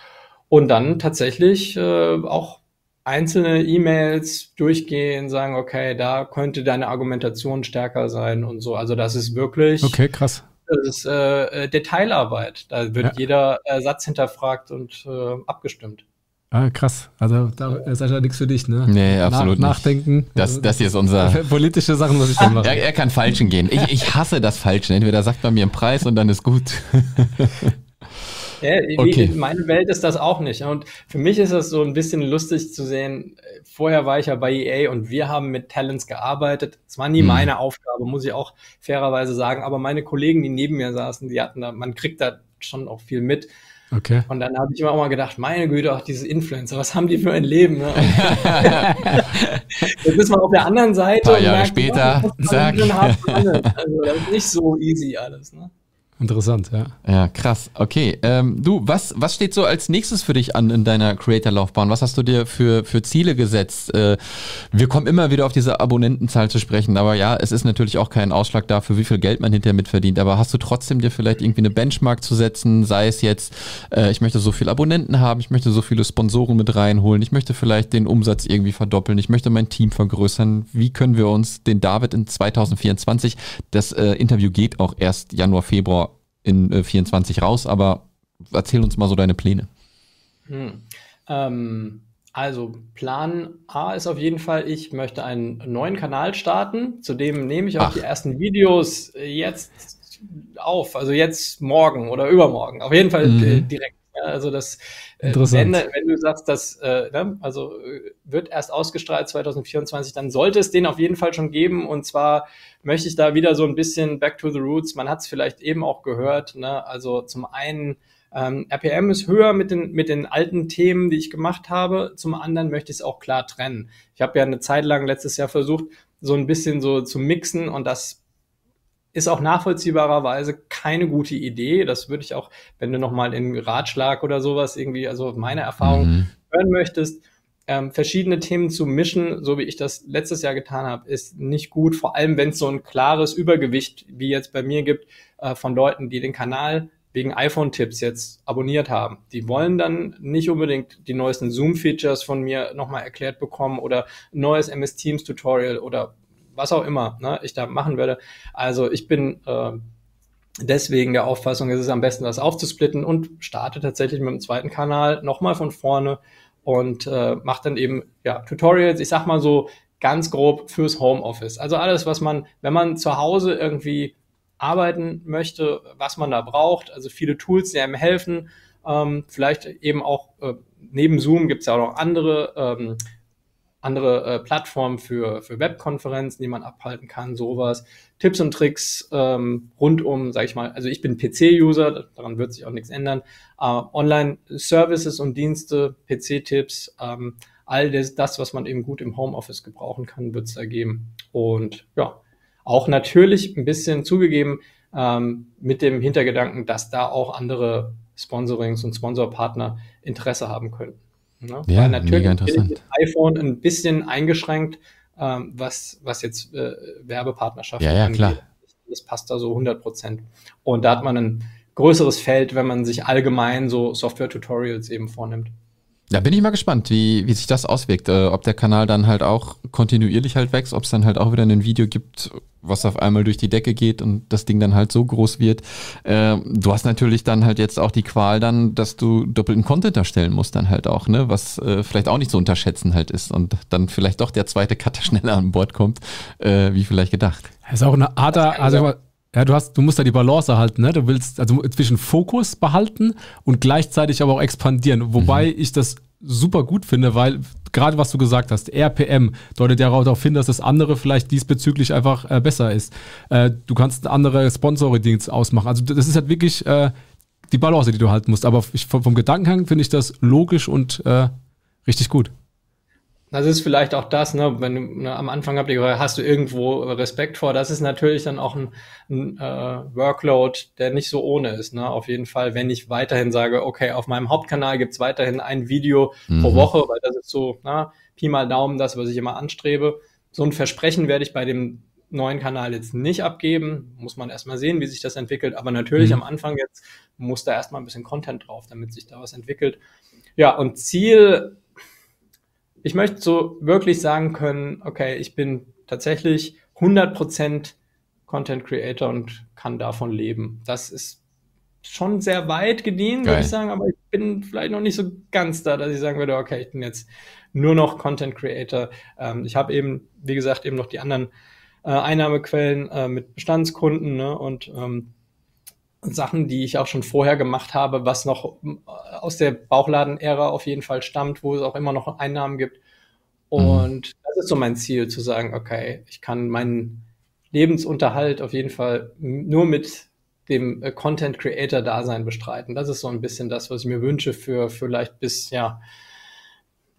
S1: Und dann tatsächlich äh, auch einzelne E-Mails durchgehen, sagen, okay, da könnte deine Argumentation stärker sein und so. Also das ist wirklich.
S2: Okay, krass
S1: das ist äh, äh, Detailarbeit. Da wird ja. jeder äh, Satz hinterfragt und äh, abgestimmt.
S2: Ah, krass. Also da ist ja nichts für dich, ne?
S3: Nee, absolut
S2: Nach, Nachdenken.
S3: Das, das hier ist unser...
S2: Politische Sachen muss ich dann machen.
S3: Er, er kann Falschen gehen. Ich, ich hasse das Falschen. Entweder sagt man mir einen Preis und dann ist gut.
S1: Ja, okay. meine Welt ist das auch nicht. Und für mich ist es so ein bisschen lustig zu sehen. Vorher war ich ja bei EA und wir haben mit Talents gearbeitet. Es war nie mhm. meine Aufgabe, muss ich auch fairerweise sagen. Aber meine Kollegen, die neben mir saßen, die hatten da, man kriegt da schon auch viel mit.
S2: Okay.
S1: Und dann habe ich immer auch mal gedacht, meine Güte, auch diese Influencer, was haben die für ein Leben? Ne? Jetzt ist man auf der anderen Seite.
S3: Ein paar Jahre merkt, später, sag.
S1: Also das ist nicht so easy alles. Ne?
S2: Interessant, ja.
S3: Ja, krass. Okay. Ähm, du, was, was steht so als nächstes für dich an in deiner Creator-Laufbahn? Was hast du dir für, für Ziele gesetzt? Äh, wir kommen immer wieder auf diese Abonnentenzahl zu sprechen, aber ja, es ist natürlich auch kein Ausschlag dafür, wie viel Geld man hinterher mitverdient. Aber hast du trotzdem dir vielleicht irgendwie eine Benchmark zu setzen? Sei es jetzt, äh, ich möchte so viele Abonnenten haben, ich möchte so viele Sponsoren mit reinholen, ich möchte vielleicht den Umsatz irgendwie verdoppeln, ich möchte mein Team vergrößern. Wie können wir uns den David in 2024, das äh, Interview geht auch erst Januar, Februar, in äh, 24 raus, aber erzähl uns mal so deine Pläne.
S1: Hm. Ähm, also Plan A ist auf jeden Fall, ich möchte einen neuen Kanal starten. Zudem nehme ich auch Ach. die ersten Videos jetzt auf, also jetzt morgen oder übermorgen. Auf jeden Fall mhm. direkt. Also das, äh, wenn, wenn, du sagst, das äh, ne, also äh, wird erst ausgestrahlt 2024, dann sollte es den auf jeden Fall schon geben. Und zwar möchte ich da wieder so ein bisschen back to the roots. Man hat es vielleicht eben auch gehört. Ne? Also zum einen ähm, RPM ist höher mit den, mit den alten Themen, die ich gemacht habe. Zum anderen möchte ich es auch klar trennen. Ich habe ja eine Zeit lang letztes Jahr versucht, so ein bisschen so zu mixen und das ist auch nachvollziehbarerweise keine gute Idee. Das würde ich auch, wenn du nochmal in Ratschlag oder sowas irgendwie, also meine Erfahrung mhm. hören möchtest, ähm, verschiedene Themen zu mischen, so wie ich das letztes Jahr getan habe, ist nicht gut. Vor allem, wenn es so ein klares Übergewicht wie jetzt bei mir gibt äh, von Leuten, die den Kanal wegen iPhone-Tipps jetzt abonniert haben. Die wollen dann nicht unbedingt die neuesten Zoom-Features von mir nochmal erklärt bekommen oder ein neues MS Teams-Tutorial oder was auch immer ne, ich da machen werde. Also ich bin äh, deswegen der Auffassung, es ist am besten, das aufzusplitten und starte tatsächlich mit dem zweiten Kanal nochmal von vorne und äh, mache dann eben ja, Tutorials, ich sag mal so ganz grob fürs Homeoffice. Also alles, was man, wenn man zu Hause irgendwie arbeiten möchte, was man da braucht, also viele Tools, die einem helfen, ähm, vielleicht eben auch äh, neben Zoom gibt es ja auch noch andere ähm, andere äh, Plattformen für, für Webkonferenzen, die man abhalten kann, sowas. Tipps und Tricks ähm, rund um, sage ich mal, also ich bin PC-User, daran wird sich auch nichts ändern. Äh, Online-Services und Dienste, PC-Tipps, ähm, all das, das, was man eben gut im Homeoffice gebrauchen kann, wird es da geben. Und ja, Auch natürlich ein bisschen zugegeben ähm, mit dem Hintergedanken, dass da auch andere Sponsorings und Sponsorpartner Interesse haben könnten.
S3: Ne? Ja, Weil natürlich ist das
S1: iPhone ein bisschen eingeschränkt, ähm, was, was jetzt äh, Werbepartnerschaften
S3: ja, ja, angeht. Klar.
S1: Das passt da so 100 Prozent. Und da hat man ein größeres Feld, wenn man sich allgemein so Software-Tutorials eben vornimmt.
S3: Da bin ich mal gespannt, wie, wie sich das auswirkt. Äh, ob der Kanal dann halt auch kontinuierlich halt wächst, ob es dann halt auch wieder ein Video gibt, was auf einmal durch die Decke geht und das Ding dann halt so groß wird. Äh, du hast natürlich dann halt jetzt auch die Qual dann, dass du doppelten Content erstellen musst dann halt auch, ne? Was äh, vielleicht auch nicht so unterschätzen halt ist und dann vielleicht doch der zweite Cutter schneller an Bord kommt, äh, wie vielleicht gedacht.
S2: Das ist auch eine Art, also ja, du hast, du musst da die Balance erhalten, ne? Du willst also zwischen Fokus behalten und gleichzeitig aber auch expandieren. Wobei mhm. ich das super gut finde, weil gerade was du gesagt hast, RPM deutet ja darauf hin, dass das andere vielleicht diesbezüglich einfach äh, besser ist. Äh, du kannst andere Sponsoring-Dings ausmachen. Also das ist halt wirklich äh, die Balance, die du halten musst. Aber ich, vom, vom Gedankengang finde ich das logisch und äh, richtig gut.
S1: Das ist vielleicht auch das, ne, wenn du ne, am Anfang habt ihr gesagt, hast du irgendwo Respekt vor, das ist natürlich dann auch ein, ein äh, Workload, der nicht so ohne ist. Ne? Auf jeden Fall, wenn ich weiterhin sage, okay, auf meinem Hauptkanal gibt's weiterhin ein Video mhm. pro Woche, weil das ist so, na, Pi mal Daumen, das, was ich immer anstrebe. So ein Versprechen werde ich bei dem neuen Kanal jetzt nicht abgeben. Muss man erstmal sehen, wie sich das entwickelt. Aber natürlich mhm. am Anfang jetzt muss da erstmal ein bisschen Content drauf, damit sich da was entwickelt. Ja, und Ziel ich möchte so wirklich sagen können, okay, ich bin tatsächlich 100% Content Creator und kann davon leben. Das ist schon sehr weit gediehen, würde ich sagen, aber ich bin vielleicht noch nicht so ganz da, dass ich sagen würde, okay, ich bin jetzt nur noch Content Creator. Ähm, ich habe eben, wie gesagt, eben noch die anderen äh, Einnahmequellen äh, mit Bestandskunden ne, und ähm, Sachen, die ich auch schon vorher gemacht habe, was noch äh, aus der Bauchladen-Ära auf jeden Fall stammt, wo es auch immer noch Einnahmen gibt. Mhm. Und mhm. das ist so mein Ziel, zu sagen, okay, ich kann meinen Lebensunterhalt auf jeden Fall nur mit dem äh, Content Creator Dasein bestreiten. Das ist so ein bisschen das, was ich mir wünsche für vielleicht bis ja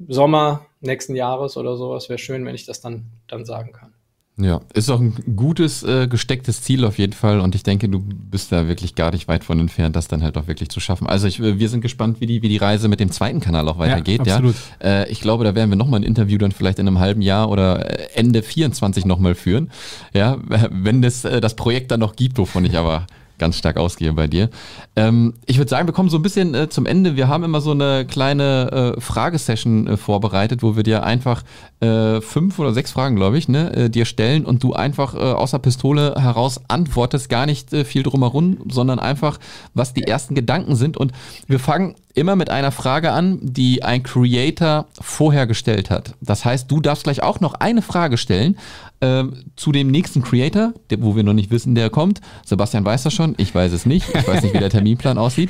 S1: Sommer nächsten Jahres oder sowas. Wäre schön, wenn ich das dann dann sagen kann.
S3: Ja, ist auch ein gutes, äh, gestecktes Ziel auf jeden Fall und ich denke, du bist da wirklich gar nicht weit von entfernt, das dann halt auch wirklich zu schaffen. Also ich, wir sind gespannt, wie die, wie die Reise mit dem zweiten Kanal auch weitergeht. Ja, absolut. Ja. Äh, ich glaube, da werden wir nochmal ein Interview dann vielleicht in einem halben Jahr oder äh, Ende 24 nochmal führen. Ja, wenn es äh, das Projekt dann noch gibt, wovon ich aber ganz stark ausgehe bei dir. Ähm, ich würde sagen, wir kommen so ein bisschen äh, zum Ende. Wir haben immer so eine kleine äh, Fragesession äh, vorbereitet, wo wir dir einfach äh, fünf oder sechs Fragen, glaube ich, ne, äh, dir stellen und du einfach äh, aus der Pistole heraus antwortest, gar nicht viel drumherum, sondern einfach, was die ersten Gedanken sind. Und wir fangen immer mit einer Frage an, die ein Creator vorher gestellt hat. Das heißt, du darfst gleich auch noch eine Frage stellen äh, zu dem nächsten Creator, der, wo wir noch nicht wissen, der kommt. Sebastian weiß das schon, ich weiß es nicht. Ich weiß nicht, wie der Terminplan aussieht.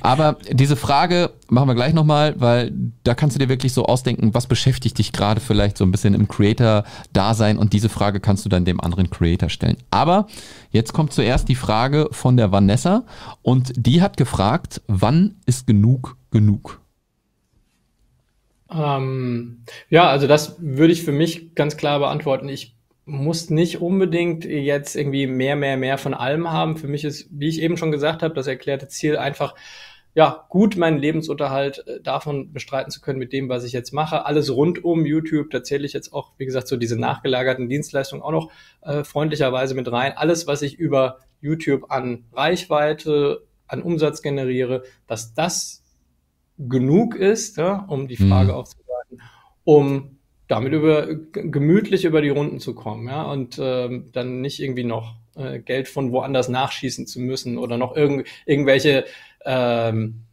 S3: Aber diese Frage machen wir gleich nochmal, weil da kannst du dir wirklich so ausdenken, was beschäftigt dich gerade vielleicht so ein bisschen im Creator-Dasein und diese Frage kannst du dann dem anderen Creator stellen. Aber jetzt kommt zuerst die Frage von der Vanessa und die hat gefragt, wann ist genug genug?
S1: Ähm, ja, also das würde ich für mich ganz klar beantworten. Ich muss nicht unbedingt jetzt irgendwie mehr, mehr, mehr von allem haben. Für mich ist, wie ich eben schon gesagt habe, das erklärte Ziel einfach, ja, gut meinen Lebensunterhalt äh, davon bestreiten zu können mit dem, was ich jetzt mache. Alles rund um YouTube, da zähle ich jetzt auch, wie gesagt, so diese nachgelagerten Dienstleistungen auch noch äh, freundlicherweise mit rein. Alles, was ich über YouTube an Reichweite, an Umsatz generiere, dass das genug ist, ja, um die Frage mhm. aufzubereiten, um damit über gemütlich über die Runden zu kommen, ja, und ähm, dann nicht irgendwie noch äh, Geld von woanders nachschießen zu müssen oder noch irgend, irgendwelche ähm,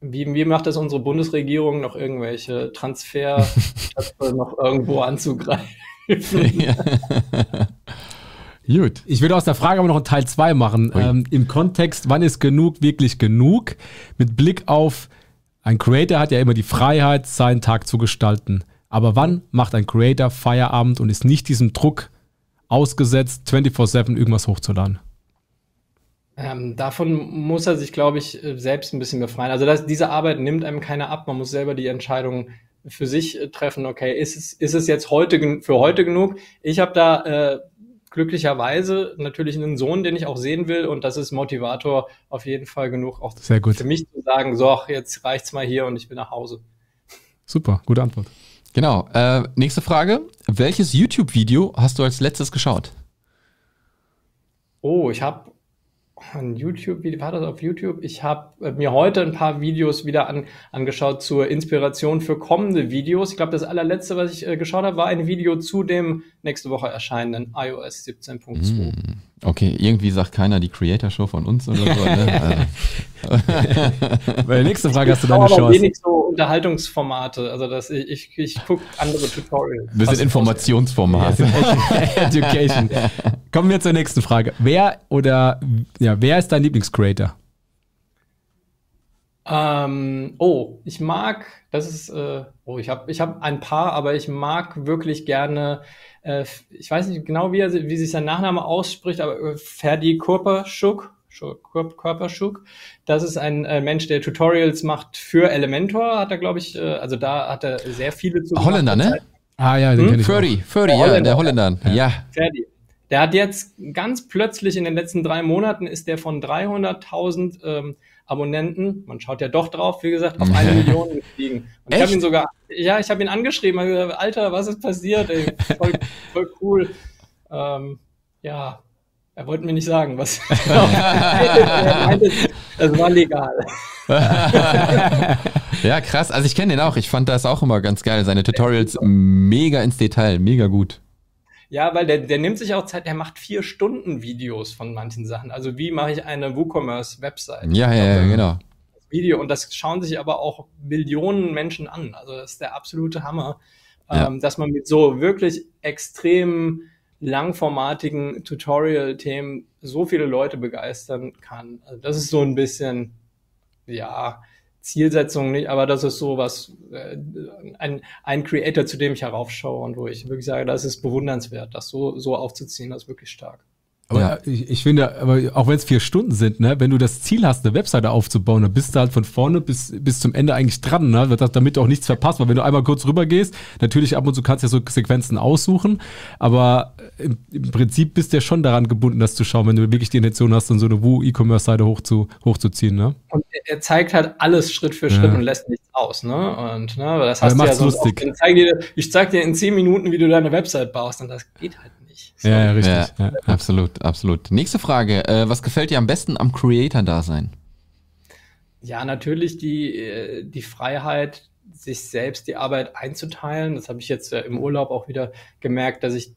S1: wie, wie macht das unsere Bundesregierung, noch irgendwelche Transfer noch irgendwo anzugreifen?
S2: Gut. Ich würde aus der Frage aber noch einen Teil 2 machen. Ähm, Im Kontext, wann ist genug wirklich genug? Mit Blick auf, ein Creator hat ja immer die Freiheit, seinen Tag zu gestalten. Aber wann macht ein Creator Feierabend und ist nicht diesem Druck ausgesetzt, 24-7 irgendwas hochzuladen?
S1: Ähm, davon muss er sich, glaube ich, äh, selbst ein bisschen befreien. Also das, diese Arbeit nimmt einem keiner ab. Man muss selber die Entscheidung für sich äh, treffen. Okay, ist es, ist es jetzt heute für heute genug? Ich habe da äh, glücklicherweise natürlich einen Sohn, den ich auch sehen will und das ist Motivator auf jeden Fall genug, auch
S2: Sehr gut.
S1: für mich zu sagen, so, jetzt reicht's mal hier und ich bin nach Hause.
S2: Super, gute Antwort.
S3: Genau. Äh, nächste Frage. Welches YouTube-Video hast du als letztes geschaut?
S1: Oh, ich habe ein YouTube, wie war das auf YouTube? Ich habe äh, mir heute ein paar Videos wieder an, angeschaut zur Inspiration für kommende Videos. Ich glaube, das allerletzte, was ich äh, geschaut habe, war ein Video zu dem nächste Woche erscheinenden iOS 17.2.
S3: Hm, okay, irgendwie sagt keiner die Creator Show von uns oder so. Ne?
S2: Bei der nächsten Frage hast du deine Chance.
S1: Unterhaltungsformate. Also das, ich, ich, ich gucke andere Tutorials.
S3: Wir sind
S1: Was-
S3: Informationsformat.
S2: Education. Kommen wir zur nächsten Frage. Wer oder ja, wer ist dein Lieblingscreator?
S1: Ähm, oh, ich mag, das ist, äh, oh, ich habe ich hab ein paar, aber ich mag wirklich gerne, äh, ich weiß nicht genau, wie, er, wie sich sein Nachname ausspricht, aber äh, Ferdi Körperschuk, Körperschuk, das ist ein äh, Mensch, der Tutorials macht für Elementor, hat er, glaube ich, äh, also da hat er sehr viele zu.
S3: Holländer, ne?
S2: Ah ja, den
S1: Hm?
S2: ich.
S3: Ferdy, Ferdy,
S1: Der
S3: ja,
S1: Holländer.
S3: der Holländer. Ja.
S1: Ferdi. Der hat jetzt ganz plötzlich in den letzten drei Monaten ist der von 300.000 ähm, Abonnenten, man schaut ja doch drauf, wie gesagt, auf eine Million gestiegen. Und ich habe
S3: Echt?
S1: ihn sogar, ja, ich habe ihn angeschrieben, hab gesagt, Alter, was ist passiert? Ey, voll, voll cool. Ähm, ja, er wollte mir nicht sagen, was. meinte, das war legal.
S3: ja, krass. Also ich kenne den auch. Ich fand das auch immer ganz geil. Seine Tutorials mega ins Detail, mega gut.
S1: Ja, weil der, der nimmt sich auch Zeit, der macht vier Stunden Videos von manchen Sachen. Also wie mache ich eine WooCommerce-Website?
S3: Ja, ja, ja, genau.
S1: Video und das schauen sich aber auch Millionen Menschen an. Also das ist der absolute Hammer,
S3: Ja.
S1: ähm, dass man mit so wirklich extrem langformatigen Tutorial-Themen so viele Leute begeistern kann. Also das ist so ein bisschen, ja, Zielsetzung nicht, aber das ist so was, äh, ein, ein Creator, zu dem ich heraufschaue und wo ich wirklich sage, das ist bewundernswert, das so, so aufzuziehen, das ist wirklich stark.
S2: Aber
S3: Ja.
S2: ich, ich finde, aber auch wenn es vier Stunden sind, ne, wenn du das Ziel hast, eine Webseite aufzubauen, dann bist du halt von vorne bis, bis zum Ende eigentlich dran, ne, damit du auch nichts verpasst. Weil wenn du einmal kurz rüber gehst, natürlich ab und zu kannst du ja so Sequenzen aussuchen, aber im, im Prinzip bist du ja schon daran gebunden, das zu schauen, wenn du wirklich die Intention hast, dann so eine Woo-E-Commerce-Seite hoch zu, hochzuziehen, ne?
S1: Und er- zeigt halt alles Schritt für Schritt
S2: Ja.
S1: und lässt nichts aus, ne? Und ne, das
S2: Aber
S1: hast
S2: er
S1: du ja sonst
S2: lustig.
S1: Auch, ich, zeig dir, ich zeig dir in zehn Minuten, wie du deine Website baust und das geht halt nicht. So.
S2: Ja, ja, richtig.
S3: Ja,
S2: Ja.
S3: absolut, absolut. Nächste Frage. Äh, was gefällt dir am besten am Creator-Dasein?
S1: Ja, natürlich die, äh, die Freiheit, sich selbst die Arbeit einzuteilen. Das habe ich jetzt äh, im Urlaub auch wieder gemerkt, dass ich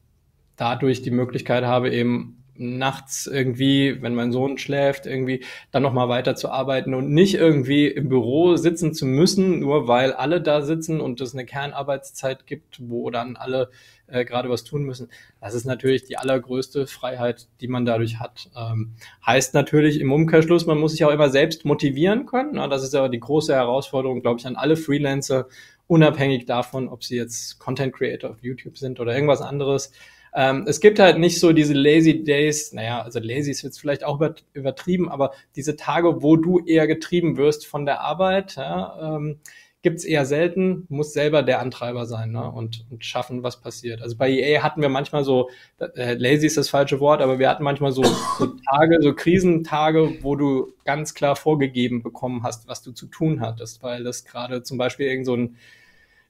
S1: dadurch die Möglichkeit habe, eben nachts irgendwie, wenn mein Sohn schläft, irgendwie dann nochmal weiter zu arbeiten und nicht irgendwie im Büro sitzen zu müssen, nur weil alle da sitzen und es eine Kernarbeitszeit gibt, wo dann alle äh, gerade was tun müssen. Das ist natürlich die allergrößte Freiheit, die man dadurch hat. Ähm, heißt natürlich im Umkehrschluss, man muss sich auch immer selbst motivieren können. Na, das ist aber die große Herausforderung, glaube ich, an alle Freelancer, unabhängig davon, ob sie jetzt Content Creator auf YouTube sind oder irgendwas anderes. Ähm, es gibt halt nicht so diese Lazy Days, naja, also lazy ist jetzt vielleicht auch über, übertrieben, aber diese Tage, wo du eher getrieben wirst von der Arbeit, ja, ähm, gibt's eher selten, Du musst selber der Antreiber sein ne? und, und schaffen, was passiert. Also bei EA hatten wir manchmal so, äh, lazy ist das falsche Wort, aber wir hatten manchmal so, so Tage, so Krisentage, wo du ganz klar vorgegeben bekommen hast, was du zu tun hattest, weil das gerade zum Beispiel irgend so ein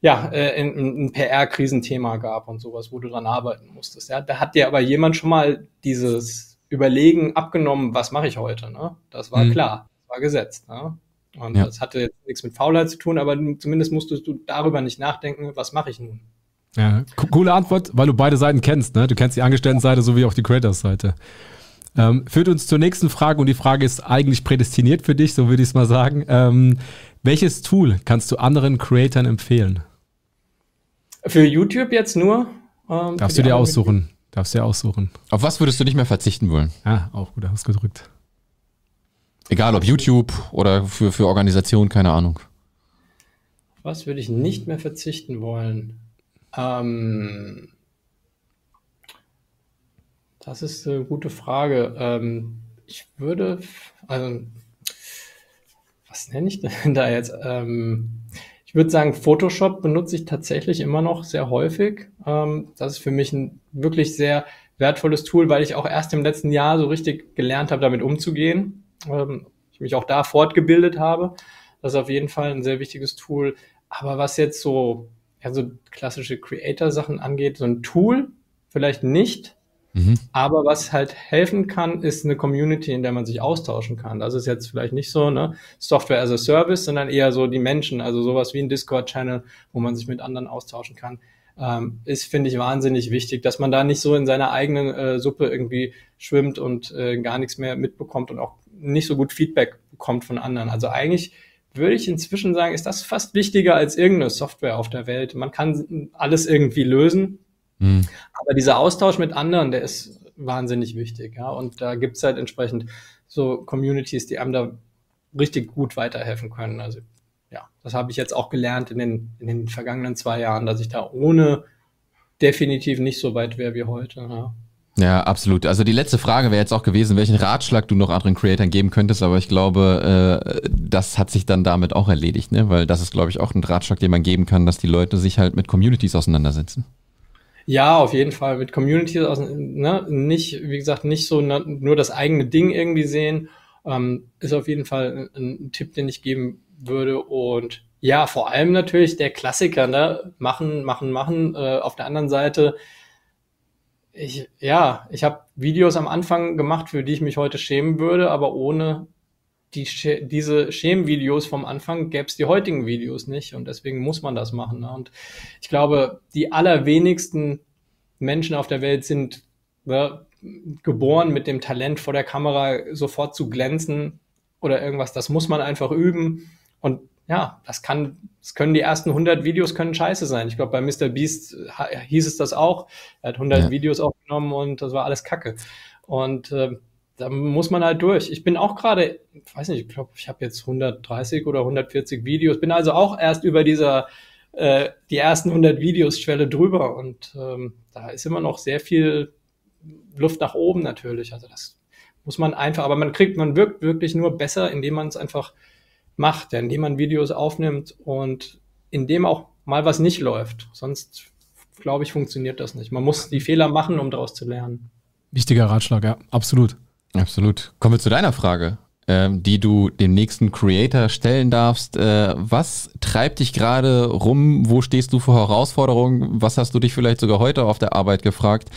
S1: ja, äh, ein, ein PR-Krisenthema gab und sowas, wo du dran arbeiten musstest. Ja? Da hat dir aber jemand schon mal dieses Überlegen abgenommen, was mache ich heute. Ne? Das war
S3: Mhm.
S1: klar, das war gesetzt. Ne? Und
S3: Ja.
S1: das hatte jetzt nichts mit Faulheit zu tun, aber zumindest musstest du darüber nicht nachdenken, was mache ich nun.
S2: Ja, co- coole Antwort, weil du beide Seiten kennst, ne? Du kennst die Angestelltenseite sowie auch die Creators-Seite. Ähm, führt uns zur nächsten Frage und die Frage ist eigentlich prädestiniert für dich, so würde ich es mal sagen. Ähm, welches Tool kannst du anderen Creatoren empfehlen?
S1: Für YouTube jetzt nur? Ähm,
S2: Darfst du dir aussuchen. Darfst du dir aussuchen.
S3: Auf was würdest du nicht mehr verzichten wollen?
S2: Ah, auch gut ausgedrückt.
S3: Egal ob YouTube oder für, für Organisation, keine Ahnung.
S1: Was würde ich nicht mehr verzichten wollen? Ähm, das ist eine gute Frage. Ähm, ich würde, also, was nenne ich denn da jetzt? Ähm, ich würde sagen, Photoshop benutze ich tatsächlich immer noch sehr häufig. Ähm, das ist für mich ein wirklich sehr wertvolles Tool, weil ich auch erst im letzten Jahr so richtig gelernt habe, damit umzugehen. Ähm, ich mich auch da fortgebildet habe. Das ist auf jeden Fall ein sehr wichtiges Tool. Aber was jetzt so, ja, so klassische Creator-Sachen angeht, so ein Tool vielleicht nicht. Mhm. Aber was halt helfen kann, ist eine Community, in der man sich austauschen kann. Das ist jetzt vielleicht nicht so, ne, Software as a Service, sondern eher so die Menschen, also sowas wie ein Discord-Channel, wo man sich mit anderen austauschen kann ähm, ist, finde ich, wahnsinnig wichtig, dass man da nicht so in seiner eigenen äh, Suppe irgendwie schwimmt und äh, gar nichts mehr mitbekommt und auch nicht so gut Feedback bekommt von anderen. Also eigentlich würde ich inzwischen sagen, ist das fast wichtiger als irgendeine Software auf der Welt. Man kann alles irgendwie lösen, mhm. aber dieser Austausch mit anderen, der ist wahnsinnig wichtig. Ja? Und da gibt's halt entsprechend so Communities, die einem da richtig gut weiterhelfen können. Also ja, das habe ich jetzt auch gelernt in den, in den vergangenen zwei Jahren, dass ich da ohne definitiv nicht so weit wäre wie heute. Ja.
S3: Ja, absolut. Also die letzte Frage wäre jetzt auch gewesen, welchen Ratschlag du noch anderen Creatoren geben könntest, aber ich glaube, äh, das hat sich dann damit auch erledigt, ne? Weil das ist, glaube ich, auch ein Ratschlag, den man geben kann, dass die Leute sich halt mit Communities auseinandersetzen.
S1: Ja, auf jeden Fall mit Communities aus, ne? nicht, wie gesagt, nicht so nur das eigene Ding irgendwie sehen, ähm, ist auf jeden Fall ein, ein Tipp, den ich geben würde. Und ja, vor allem natürlich der Klassiker, ne? Machen, machen, machen. Äh, auf der anderen Seite, ich, ja, ich habe Videos am Anfang gemacht, für die ich mich heute schämen würde, aber ohne die, diese Schämvideos vom Anfang gäbe es die heutigen Videos nicht und deswegen muss man das machen. Ne? Und ich glaube, die allerwenigsten Menschen auf der Welt sind ne, geboren mit dem Talent vor der Kamera sofort zu glänzen oder irgendwas. Das muss man einfach üben. Und ja, das kann, das können die ersten 100 Videos können scheiße sein. Ich glaube, bei Mr. Beast hieß es das auch. Er hat 100 ja. Videos aufgenommen und das war alles Kacke. Und äh, da muss man halt durch. Ich bin auch gerade, weiß nicht, ich glaube, ich habe jetzt 130 oder 140 Videos, bin also auch erst über dieser äh, die ersten 100 Videos Schwelle drüber und ähm, da ist immer noch sehr viel Luft nach oben natürlich. Also das muss man einfach, aber man kriegt, man wirkt wirklich nur besser, indem man es einfach macht, ja, indem man Videos aufnimmt und indem auch mal was nicht läuft. Sonst, glaube ich, funktioniert das nicht. Man muss die Fehler machen, um daraus zu lernen.
S2: Wichtiger Ratschlag, ja, absolut.
S3: Absolut. Kommen wir zu deiner Frage, ähm, die du dem nächsten Creator stellen darfst. Äh, was treibt dich gerade rum? Wo stehst du vor Herausforderungen? Was hast du dich vielleicht sogar heute auf der Arbeit gefragt?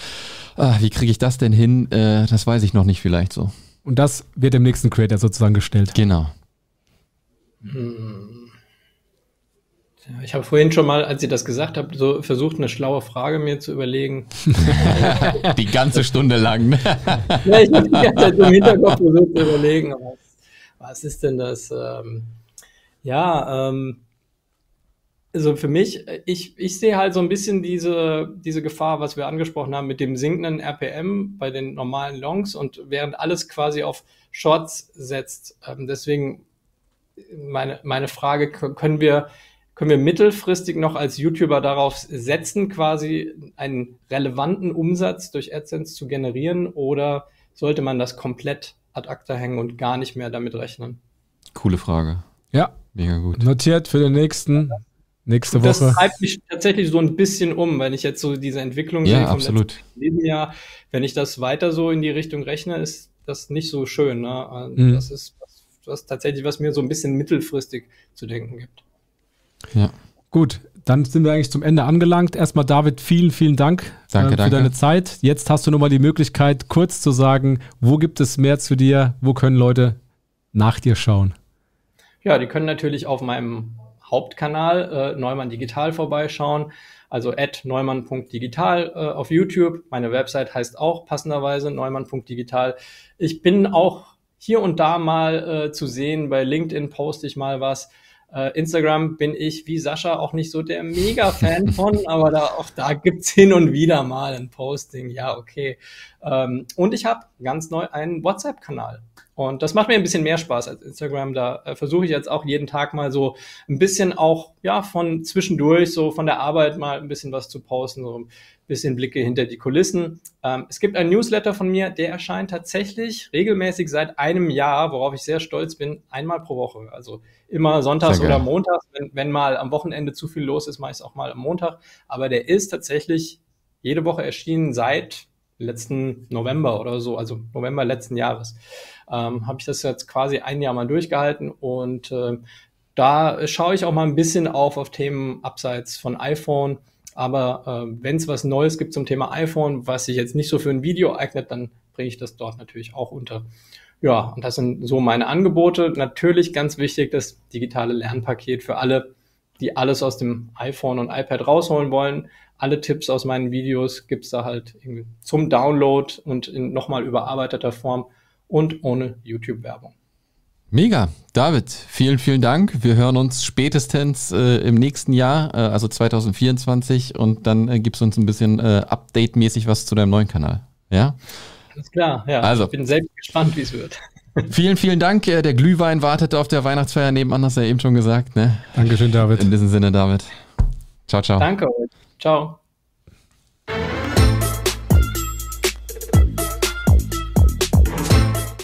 S3: Ah, wie kriege ich das denn hin? Äh, das weiß ich noch nicht vielleicht so.
S2: Und das wird dem nächsten Creator sozusagen gestellt.
S3: Genau.
S1: Hm. Ich habe vorhin schon mal, als ihr das gesagt habt, so versucht, eine schlaue Frage mir zu überlegen.
S3: die ganze Stunde lang.
S1: Ja, ich habe die ganze Zeit im Hinterkopf versucht zu überlegen, was, was ist denn das? Ähm, ja, ähm, also für mich, ich, ich sehe halt so ein bisschen diese, diese Gefahr, was wir angesprochen haben, mit dem sinkenden RPM bei den normalen Longs und während alles quasi auf Shorts setzt. Ähm, deswegen meine, meine Frage, können wir, können wir mittelfristig noch als YouTuber darauf setzen, quasi einen relevanten Umsatz durch AdSense zu generieren oder sollte man das komplett ad acta hängen und gar nicht mehr damit rechnen?
S3: Coole Frage.
S2: Ja. Mega gut. Notiert für den nächsten. Nächste Woche.
S1: Das treibt mich tatsächlich so ein bisschen um, wenn ich jetzt so diese Entwicklung
S3: ja, sehe vom absolut.
S1: letzten Jahr. Wenn ich das weiter so in die Richtung rechne, ist das nicht so schön. Ne? Mhm. Das ist was tatsächlich, was mir so ein bisschen mittelfristig zu denken gibt.
S2: Ja. Gut, dann sind wir eigentlich zum Ende angelangt. Erstmal, David, vielen, vielen Dank
S3: danke, äh, für
S2: danke. deine Zeit. Jetzt hast du nochmal die Möglichkeit, kurz zu sagen, wo gibt es mehr zu dir? Wo können Leute nach dir schauen?
S1: Ja, die können natürlich auf meinem Hauptkanal äh, Neumann Digital vorbeischauen. Also at neumann.digital äh, auf YouTube. Meine Website heißt auch passenderweise neumann.digital. Ich bin auch hier und da mal äh, zu sehen. Bei LinkedIn poste ich mal was. Äh, Instagram bin ich wie Sascha auch nicht so der Mega-Fan von, aber da, auch da gibt's hin und wieder mal ein Posting. Ja, okay. Ähm, und ich habe ganz neu einen WhatsApp-Kanal. Und das macht mir ein bisschen mehr Spaß als Instagram. Da äh, versuche ich jetzt auch jeden Tag mal so ein bisschen auch, ja, von zwischendurch, so von der Arbeit mal ein bisschen was zu posten, so bisschen Blicke hinter die Kulissen. Ähm, es gibt einen Newsletter von mir, der erscheint tatsächlich regelmäßig seit einem Jahr, worauf ich sehr stolz bin, einmal pro Woche. Also immer sonntags oder montags. Wenn, wenn mal am Wochenende zu viel los ist, mache ich es auch mal am Montag. Aber der ist tatsächlich jede Woche erschienen seit letzten November oder so, also November letzten Jahres, ähm, habe ich das jetzt quasi ein Jahr mal durchgehalten und äh, da schaue ich auch mal ein bisschen auf auf Themen abseits von iPhone. Aber äh, wenn es was Neues gibt zum Thema iPhone, was sich jetzt nicht so für ein Video eignet, dann bringe ich das dort natürlich auch unter. Ja, und das sind so meine Angebote. Natürlich ganz wichtig das digitale Lernpaket für alle, die alles aus dem iPhone und iPad rausholen wollen. Alle Tipps aus meinen Videos gibt's da halt zum Download und in nochmal überarbeiteter Form und ohne YouTube-Werbung.
S3: Mega. David, vielen, vielen Dank. Wir hören uns spätestens äh, im nächsten Jahr, äh, also 2024, und dann äh, gibst du uns ein bisschen äh, Update-mäßig was zu deinem neuen Kanal. Ja?
S1: Alles klar, ja. Also. Ich bin selbst gespannt, wie es wird.
S3: Vielen, vielen Dank. Äh, der Glühwein wartet auf der Weihnachtsfeier nebenan, hast du ja eben schon gesagt. Ne?
S2: Dankeschön, David.
S3: In diesem Sinne, David. Ciao, ciao.
S1: Danke euch. Ciao.